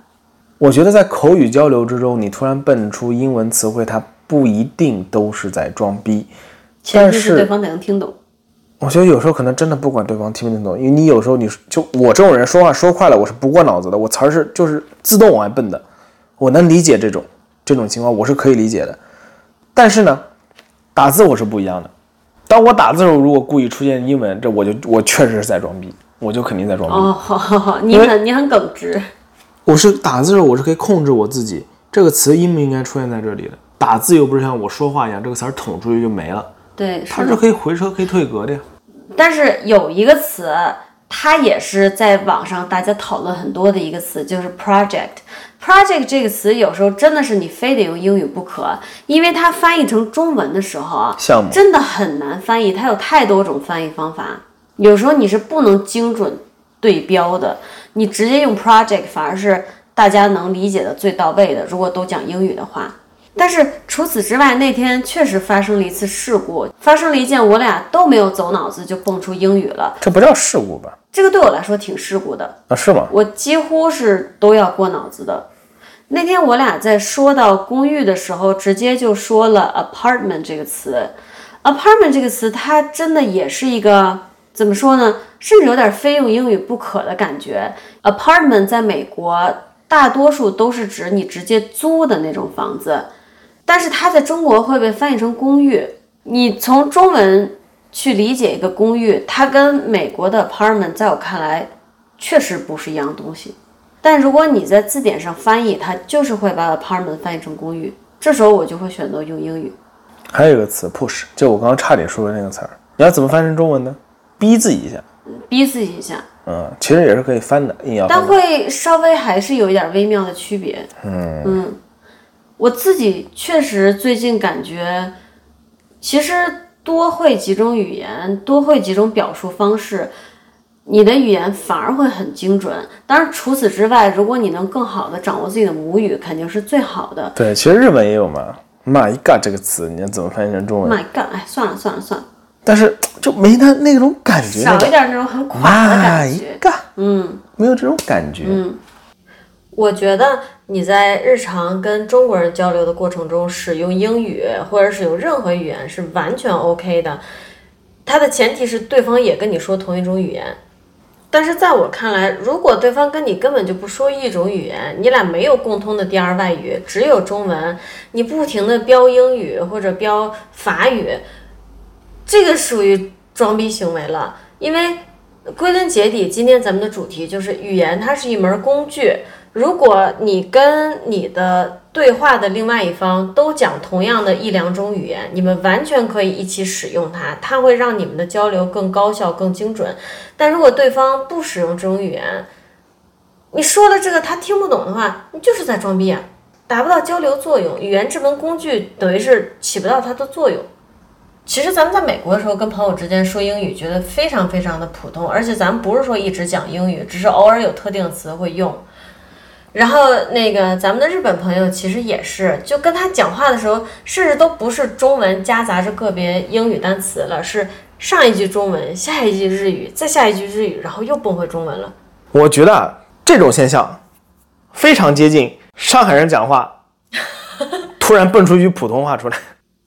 我觉得在口语交流之中，你突然蹦出英文词汇，它不一定都是在装逼，前提是对方得能听懂。我觉得有时候可能真的不管对方听不听懂，因为你有时候你就我这种人说话说快了，我是不过脑子的，我词儿是就是自动往外蹦的。我能理解这种这种情况，我是可以理解的。但是呢，打字我是不一样的。当我打字的时候，如果故意出现英文，这我就我确实是在装逼，我就肯定在装逼。哦，好好好，你很你很耿直。我是打字的时候，我是可以控制我自己，这个词应不应该出现在这里的。打字又不是像我说话一样，这个词儿捅出去就没了。对，它是可以回车可以退格的呀。但是有一个词，它也是在网上大家讨论很多的一个词，就是 project。project 这个词有时候真的是你非得用英语不可，因为它翻译成中文的时候啊，项目真的很难翻译，它有太多种翻译方法，有时候你是不能精准对标的，你直接用 project 反而是大家能理解的最到位的。如果都讲英语的话。但是除此之外，那天确实发生了一次事故，发生了一件我俩都没有走脑子就蹦出英语了。这不叫事故吧？这个对我来说挺事故的啊？是吗？我几乎是都要过脑子的。那天我俩在说到公寓的时候，直接就说了 apartment 这个词。apartment 这个词，它真的也是一个怎么说呢？甚至有点非用英语不可的感觉。apartment 在美国大多数都是指你直接租的那种房子。但是它在中国会被翻译成公寓。你从中文去理解一个公寓，它跟美国的 apartment 在我看来确实不是一样东西。但如果你在字典上翻译，它就是会把 apartment 翻译成公寓。这时候我就会选择用英语。还有一个词 push，就我刚刚差点说的那个词儿，你要怎么翻译成中文呢？逼自己一下。逼自己一下。嗯，其实也是可以翻的，硬要。但会稍微还是有一点微妙的区别。嗯嗯。我自己确实最近感觉，其实多会几种语言，多会几种表述方式，你的语言反而会很精准。当然，除此之外，如果你能更好的掌握自己的母语，肯定是最好的。对，其实日本也有嘛，“my god” 这个词，你要怎么翻译成中文？“my god”，哎，算了算了算了，但是就没他那种感觉，少一点那种很垮的感觉。嗯，没有这种感觉。嗯，我觉得你在日常跟中国人交流的过程中，使用英语或者使用任何语言是完全 OK 的。它的前提是对方也跟你说同一种语言。但是在我看来，如果对方跟你根本就不说一种语言，你俩没有共通的第二外语，只有中文，你不停的标英语或者标法语，这个属于装逼行为了。因为归根结底，今天咱们的主题就是语言，它是一门工具。如果你跟你的对话的另外一方都讲同样的一两种语言，你们完全可以一起使用它，它会让你们的交流更高效、更精准。但如果对方不使用这种语言，你说的这个他听不懂的话，你就是在装逼啊，达不到交流作用。语言这门工具等于是起不到它。的作用。其实咱们在美国的时候，跟朋友之间说英语，觉得非常非常的普通，而且咱们不是说一直讲英语，只是偶尔有特定词会用。然后那个咱们的日本朋友其实也是，就跟他讲话的时候，甚至都不是中文夹杂着个别英语单词了，是上一句中文，下一句日语，再下一句日语，然后又蹦回中文了。我觉得啊，这种现象非常接近上海人讲话，突然蹦出一句普通话出来。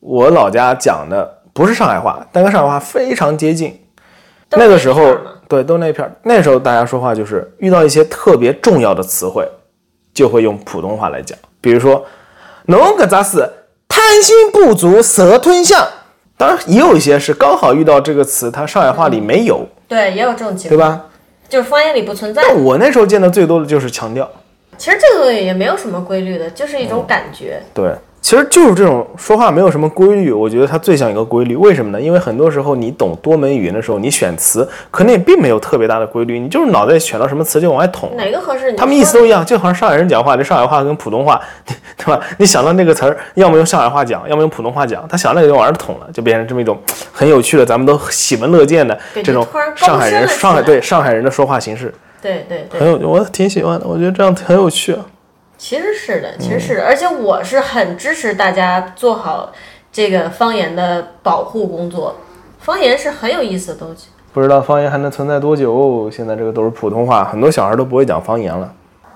我老家讲的不是上海话，但跟上海话非常接近。那个时候，对，都那片儿。那时候大家说话就是遇到一些特别重要的词汇。就会用普通话来讲，比如说“侬搿咋是贪心不足蛇吞象”，当然也有一些是刚好遇到这个词，它上海话里没有。对，也有这种情况，对吧？就是方言里不存在。我那时候见的最多的就是强调。其实这个东西也没有什么规律的，就是一种感觉。对。其实就是这种说话没有什么规律，我觉得它最像一个规律。为什么呢？因为很多时候你懂多门语言的时候，你选词可能也并没有特别大的规律，你就是脑袋选到什么词就往外捅。哪个合适？他们意思都一样，就好像上海人讲话，这上海话跟普通话，对吧？你想到那个词儿，要么用上海话讲，要么用普通话讲，他想那个就往上捅了，就变成这么一种很有趣的，咱们都喜闻乐见的这种上海人上海对上海人的说话形式。对对对，很有，我挺喜欢的，我觉得这样很有趣。其实是的，其实是的，而且我是很支持大家做好这个方言的保护工作。方言是很有意思的东西。不知道方言还能存在多久？现在这个都是普通话，很多小孩都不会讲方言了。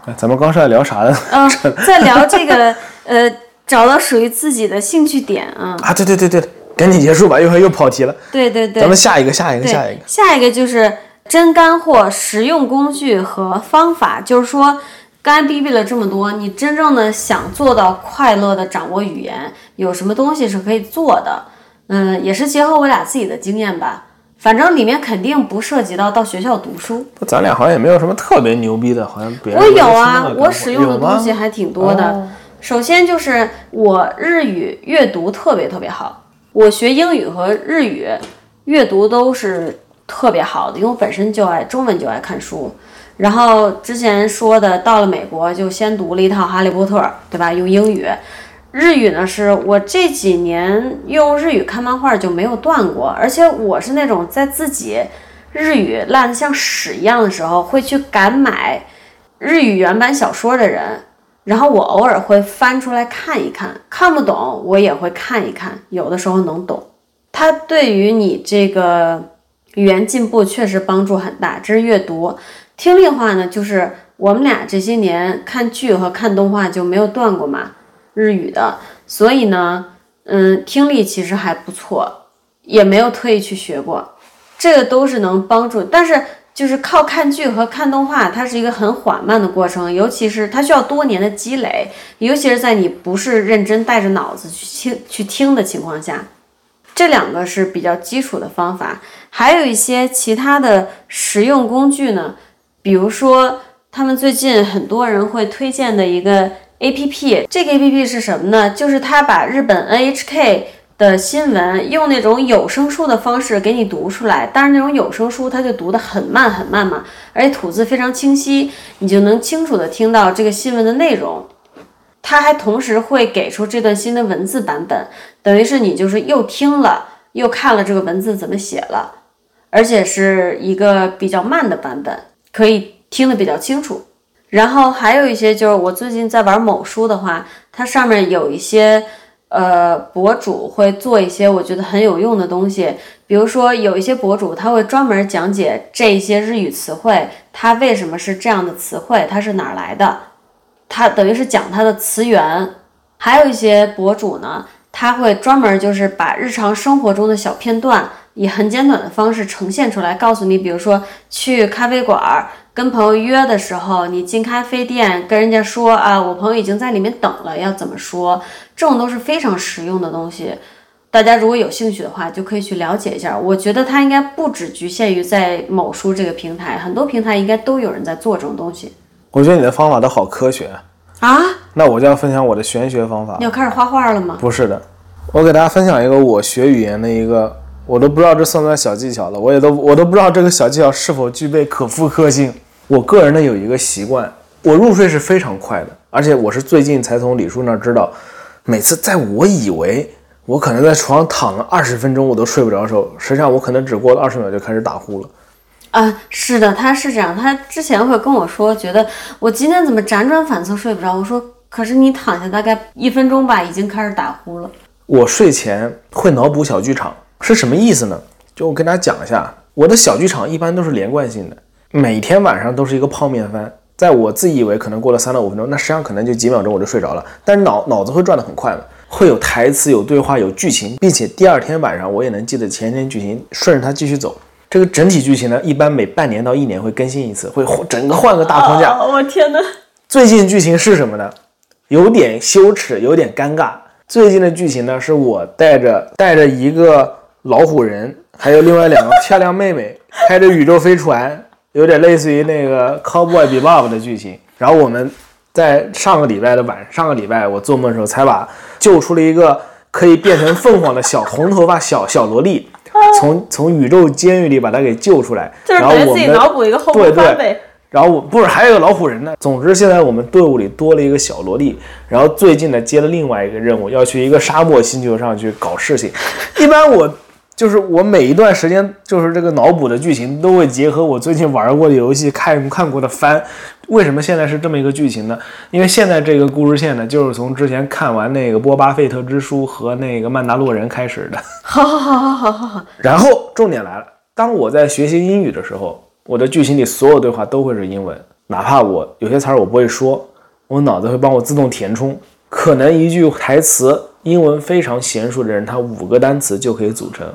哎，咱们刚是在聊啥呢？嗯，在聊这个，呃，找到属于自己的兴趣点啊。啊，对对对对，赶紧结束吧，一会儿又跑题了。对对对，咱们下一个，下一个，下一个，下一个就是真干货、实用工具和方法，就是说。刚才逼逼了这么多，你真正的想做到快乐的掌握语言，有什么东西是可以做的？嗯，也是结合我俩自己的经验吧。反正里面肯定不涉及到到学校读书。咱俩好像也没有什么特别牛逼的，好像别人我有啊，我使用的东西还挺多的。首先就是我日语阅读特别特别好，我学英语和日语阅读都是特别好的，因为我本身就爱中文，就爱看书。然后之前说的，到了美国就先读了一套《哈利波特》，对吧？用英语，日语呢是我这几年用日语看漫画就没有断过，而且我是那种在自己日语烂得像屎一样的时候会去敢买日语原版小说的人。然后我偶尔会翻出来看一看，看不懂我也会看一看，有的时候能懂。它对于你这个语言进步确实帮助很大，这是阅读。听力的话呢，就是我们俩这些年看剧和看动画就没有断过嘛，日语的，所以呢，嗯，听力其实还不错，也没有特意去学过，这个都是能帮助。但是就是靠看剧和看动画，它是一个很缓慢的过程，尤其是它需要多年的积累，尤其是在你不是认真带着脑子去听去听的情况下，这两个是比较基础的方法，还有一些其他的实用工具呢。比如说，他们最近很多人会推荐的一个 A P P，这个 A P P 是什么呢？就是他把日本 N H K 的新闻用那种有声书的方式给你读出来，但是那种有声书它就读得很慢很慢嘛，而且吐字非常清晰，你就能清楚的听到这个新闻的内容。它还同时会给出这段新的文字版本，等于是你就是又听了又看了这个文字怎么写了，而且是一个比较慢的版本。可以听得比较清楚，然后还有一些就是我最近在玩某书的话，它上面有一些呃博主会做一些我觉得很有用的东西，比如说有一些博主他会专门讲解这些日语词汇，它为什么是这样的词汇，它是哪儿来的，它等于是讲它的词源。还有一些博主呢，他会专门就是把日常生活中的小片段以很简短的方式呈现出来，告诉你，比如说去咖啡馆儿跟朋友约的时候，你进咖啡店跟人家说啊，我朋友已经在里面等了，要怎么说？这种都是非常实用的东西。大家如果有兴趣的话，就可以去了解一下。我觉得它应该不只局限于在某书这个平台，很多平台应该都有人在做这种东西我觉得你的方法都好科学。啊。那我就要分享我的玄学方法你。要开始画画了吗？不是的，我给大家分享一个我学语言的一个，我都不知道这算不算小技巧了，我也都我都不知道这个小技巧是否具备可复刻性。我个人呢有一个习惯，我入睡是非常快的，而且我是最近才从李叔那儿知道，每次在我以为我可能在床上躺了二十分钟我都睡不着的时候，实际上我可能只过了二十秒就开始打呼了。啊，是的，他是这样。他之前会跟我说，觉得我今天怎么辗转反侧睡不着。我说，可是你躺下大概一分钟吧，已经开始打呼了。我睡前会脑补小剧场，是什么意思呢？就我跟大家讲一下，我的小剧场一般都是连贯性的，每天晚上都是一个泡面番。在我自以为可能过了三到五分钟，那实际上可能就几秒钟我就睡着了，但是脑脑子会转得很快的，会有台词、有对话、有剧情，并且第二天晚上我也能记得前一天剧情，顺着它继续走。这个整体剧情呢，一般每半年到一年会更新一次，会换整个换个大框架。啊我天哪！最近剧情是什么呢？有点羞耻，有点尴尬。最近的剧情呢，是我带着带着一个老虎人，还有另外两个漂亮妹妹，开着宇宙飞船，有点类似于那个《Cowboy Bebop》的剧情。然后我们在上个礼拜的晚上个礼拜，我做梦的时候才把救出了一个可以变成凤凰的小红头发小小萝莉，从从宇宙监狱里把她给救出来。就是然后我们脑补一个后对对。然后我不是还有个老虎人呢。总之，现在我们队伍里多了一个小萝莉。然后最近呢，接了另外一个任务，要去一个沙漠星球上去搞事情。一般我就是我每一段时间，就是这个脑补的剧情都会结合我最近玩过的游戏、看看过的番。为什么现在是这么一个剧情呢？因为现在这个故事线呢，就是从之前看完那个《波巴费特之书》和那个《曼达洛人》开始的。好好好好好好好，然后重点来了，当我在学习英语的时候，我的剧情里所有对话都会是英文，哪怕我有些词儿我不会说，我脑子会帮我自动填充。可能一句台词，英文非常娴熟的人，他五个单词就可以组成。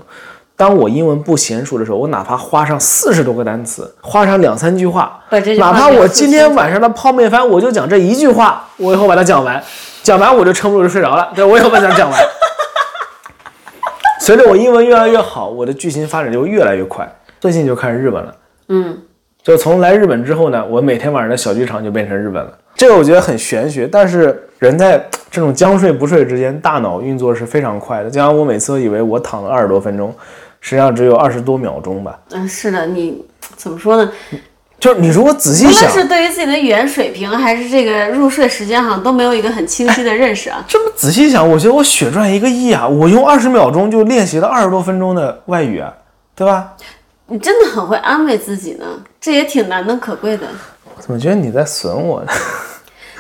当我英文不娴熟的时候，我哪怕花上四十多个单词，花上两三句话，哪怕我今天晚上的泡面番，我就讲这一句话，我以后把它讲完，讲完我就撑不住就睡着了，对我以后把它讲完。随着我英文越来越好，我的剧情发展就越来越快。最近就开始日本了，嗯，就从来日本之后呢，我每天晚上的小剧场就变成日本了。这个我觉得很玄学，但是人在这种将睡不睡之间，大脑运作是非常快的。就像我每次都以为我躺了二十多分钟，实际上只有二十多秒钟吧。嗯，是的，你怎么说呢？就是你如果仔细无论想，是对于自己的语言水平，还是这个入睡时间，好像都没有一个很清晰的认识啊。这么仔细想，我觉得我血赚一个亿啊！我用二十秒钟就练习了二十多分钟的外语啊，对吧？你真的很会安慰自己呢，这也挺难能可贵的。我怎么觉得你在损我呢？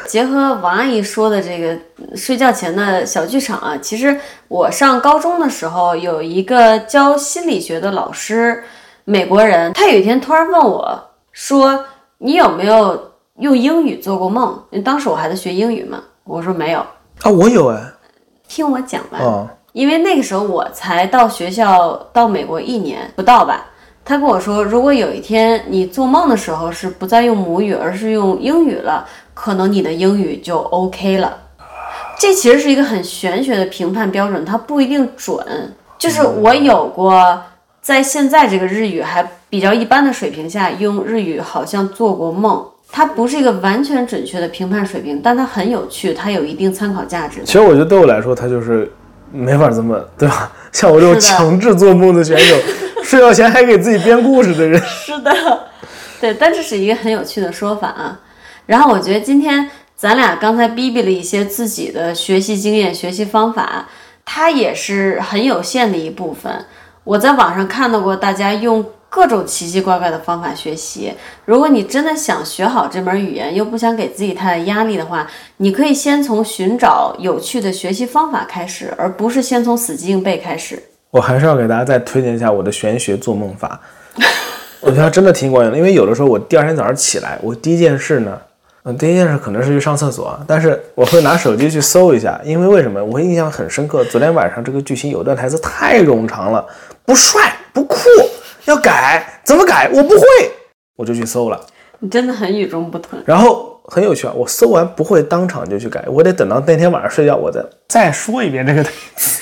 结合王阿姨说的这个呃睡觉前的小剧场啊，其实我上高中的时候有一个教心理学的老师，美国人，他有一天突然问我说：“你有没有用英语做过梦？”因为当时我还在学英语嘛，我说没有。啊，我有哎，听我讲完，啊，因为那个时候我才到学校到美国一年不到吧。他跟我说，如果有一天你做梦的时候是不再用母语，而是用英语了，可能你的英语就 OK 了。这其实是一个很玄学的评判标准，它不一定准。就是我有过在现在这个日语还比较一般的水平下，用日语好像做过梦。它不是一个完全准确的评判水平，但它很有趣，它有一定参考价值。其实我觉得对我来说，它就是没法这么，对吧？像我这种强制做梦的选手，睡觉前还给自己编故事的人，是的，对，但这是一个很有趣的说法啊。然后我觉得今天咱俩刚才逼逼了一些自己的学习经验、学习方法，它也是很有限的一部分。我在网上看到过大家用各种奇奇怪怪的方法学习。如果你真的想学好这门语言，又不想给自己太大压力的话，你可以先从寻找有趣的学习方法开始，而不是先从死记硬背开始。我还是要给大家再推荐一下我的玄学做梦法，我觉得真的挺管用的。因为有的时候我第二天早上起来，我第一件事呢，嗯，第一件事可能是去上厕所，但是我会拿手机去搜一下，因为为什么？我印象很深刻，昨天晚上这个剧情有段台词太冗长了，不帅不酷，要改怎么改？我不会，我就去搜了。你真的很与众不同。然后很有趣啊，我搜完不会当场就去改，我得等到那天晚上睡觉，我再再说一遍这个台词。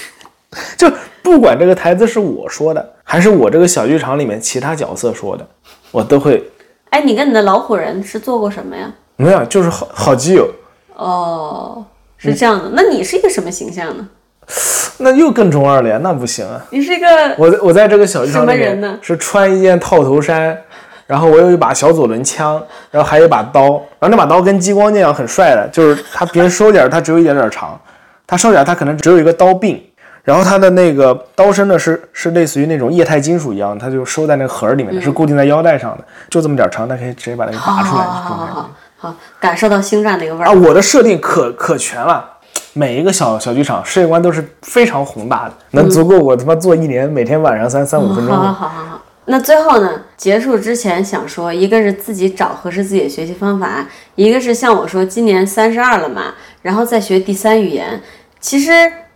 就不管这个台词是我说的，还是我这个小剧场里面其他角色说的，我都会哎，你跟你的老虎人是做过什么呀？没有，就是好好基友，哦，是这样的。那你是一个什么形象呢？那又更中二了呀，那不行啊！你是一个我在我在这个小剧场里什么人呢面是穿一件套头衫，然后我有一把小左轮枪，然后还有一把刀，然后那把刀跟激光剑一样很帅的，就是它别人收点儿它只有一点点长，它收点儿它可能只有一个刀柄，然后它的那个刀身呢是是类似于那种液态金属一样，它就收在那个盒儿里面的，是固定在腰带上的，就这么点儿长，它可以直接把它给拔出来。好好好好感觉好好，感受到星战那个味儿啊，儿。我的设定可可全了，每一个小小剧场世界观都是非常宏大的，能足够我他妈做一年，每天晚上三三五分钟好好。好好好。那最后呢？结束之前想说，一个是自己找合适自己的学习方法，一个是像我说，今年三十二了嘛，然后再学第三语言，其实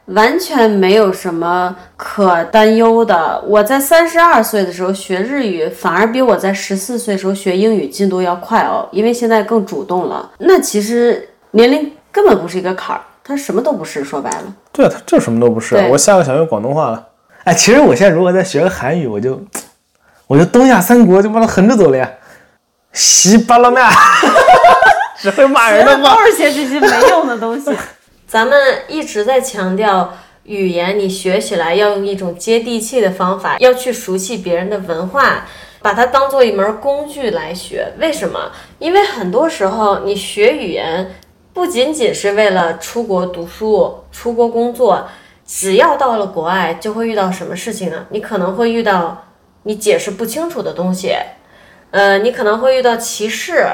完全没有什么可担忧的。我在三十二岁的时候学日语，反而比我在十四岁时候学英语进度要快哦，因为现在更主动了。那其实年龄根本不是一个坎儿，它什么都不是。说白了。对，它这什么都不是。我下个想用广东话了。哎，其实我现在如果再学个韩语，我就 我就东亚三国就把它横着走了呀。西巴拉麦，只会骂人的吗？都是些这些没用的东西。咱们一直在强调语言，你学起来要用一种接地气的方法，要去熟悉别人的文化，把它当做一门工具来学。为什么？因为很多时候你学语言不仅仅是为了出国读书、出国工作，只要到了国外，就会遇到什么事情呢？你可能会遇到你解释不清楚的东西，呃，你可能会遇到歧视，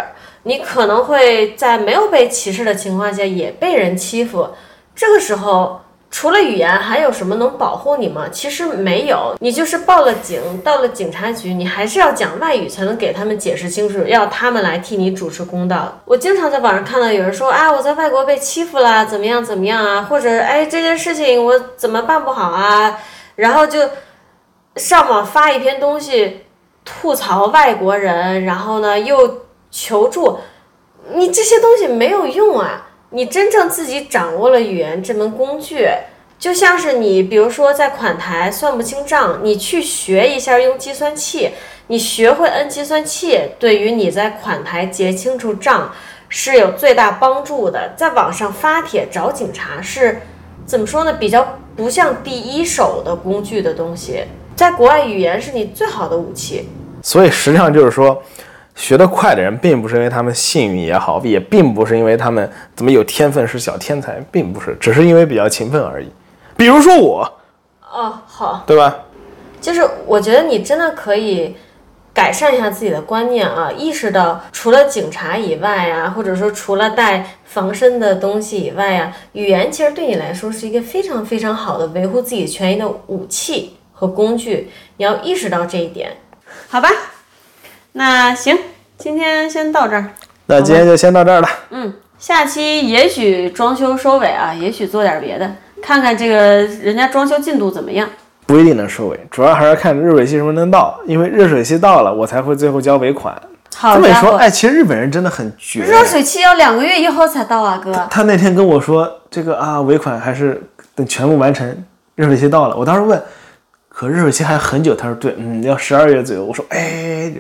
你可能会在没有被歧视的情况下也被人欺负。这个时候，除了语言，还有什么能保护你吗？其实没有，你就是报了警，到了警察局，你还是要讲外语才能给他们解释清楚，要他们来替你主持公道。我经常在网上看到有人说，啊，我在外国被欺负啦，怎么样怎么样啊，或者哎这件事情我怎么办不好啊，然后就上网发一篇东西吐槽外国人，然后呢又求助，你这些东西没有用啊！你真正自己掌握了语言这门工具，就像是你比如说在款台算不清账，你去学一下用计算器，你学会摁计算器，对于你在款台结清楚账是有最大帮助的。在网上发帖找警察是怎么说呢？比较不像第一手的工具的东西，在国外语言是你最好的武器。所以实际上就是说，学得快的人，并不是因为他们幸运也好，也并不是因为他们怎么有天分是小天才，并不是，只是因为比较勤奋而已。比如说我，哦，好，对吧？就是我觉得你真的可以改善一下自己的观念啊，意识到除了警察以外啊，或者说除了带防身的东西以外啊，语言其实对你来说是一个非常非常好的维护自己权益的武器和工具，你要意识到这一点，好吧？那行，今天先到这儿。那今天就先到这儿了。嗯，下期也许装修收尾啊，也许做点别的，看看这个人家装修进度怎么样。不一定能收尾，主要还是看热水器什么能到，因为热水器到了，我才会最后交尾款。好家这么一说，伙，哎，其实日本人真的很绝。热水器要两个月以后才到啊，哥。他那天跟我说，这个啊尾款还是等全部完成，热水器到了。我当时问，可热水器还很久。他说对，嗯，要十二月左右。我说，哎，就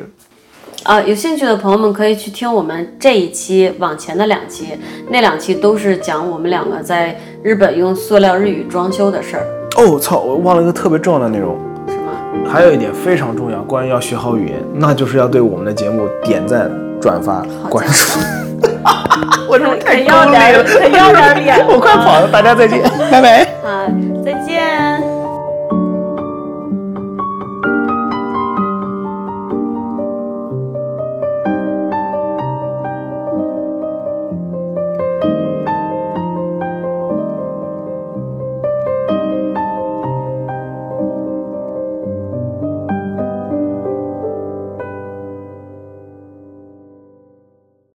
啊，有兴趣的朋友们可以去听我们这一期往前的两期，那两期都是讲我们两个在日本用塑料日语装修的事儿，哦操，我忘了一个特别重要的内容。什么？还有一点非常重要，关于要学好语言，那就是要对我们的节目点赞、转发、关注。我是不是太很要脸了，太要脸儿脸。我快跑了，大家再见，拜拜。好，再见。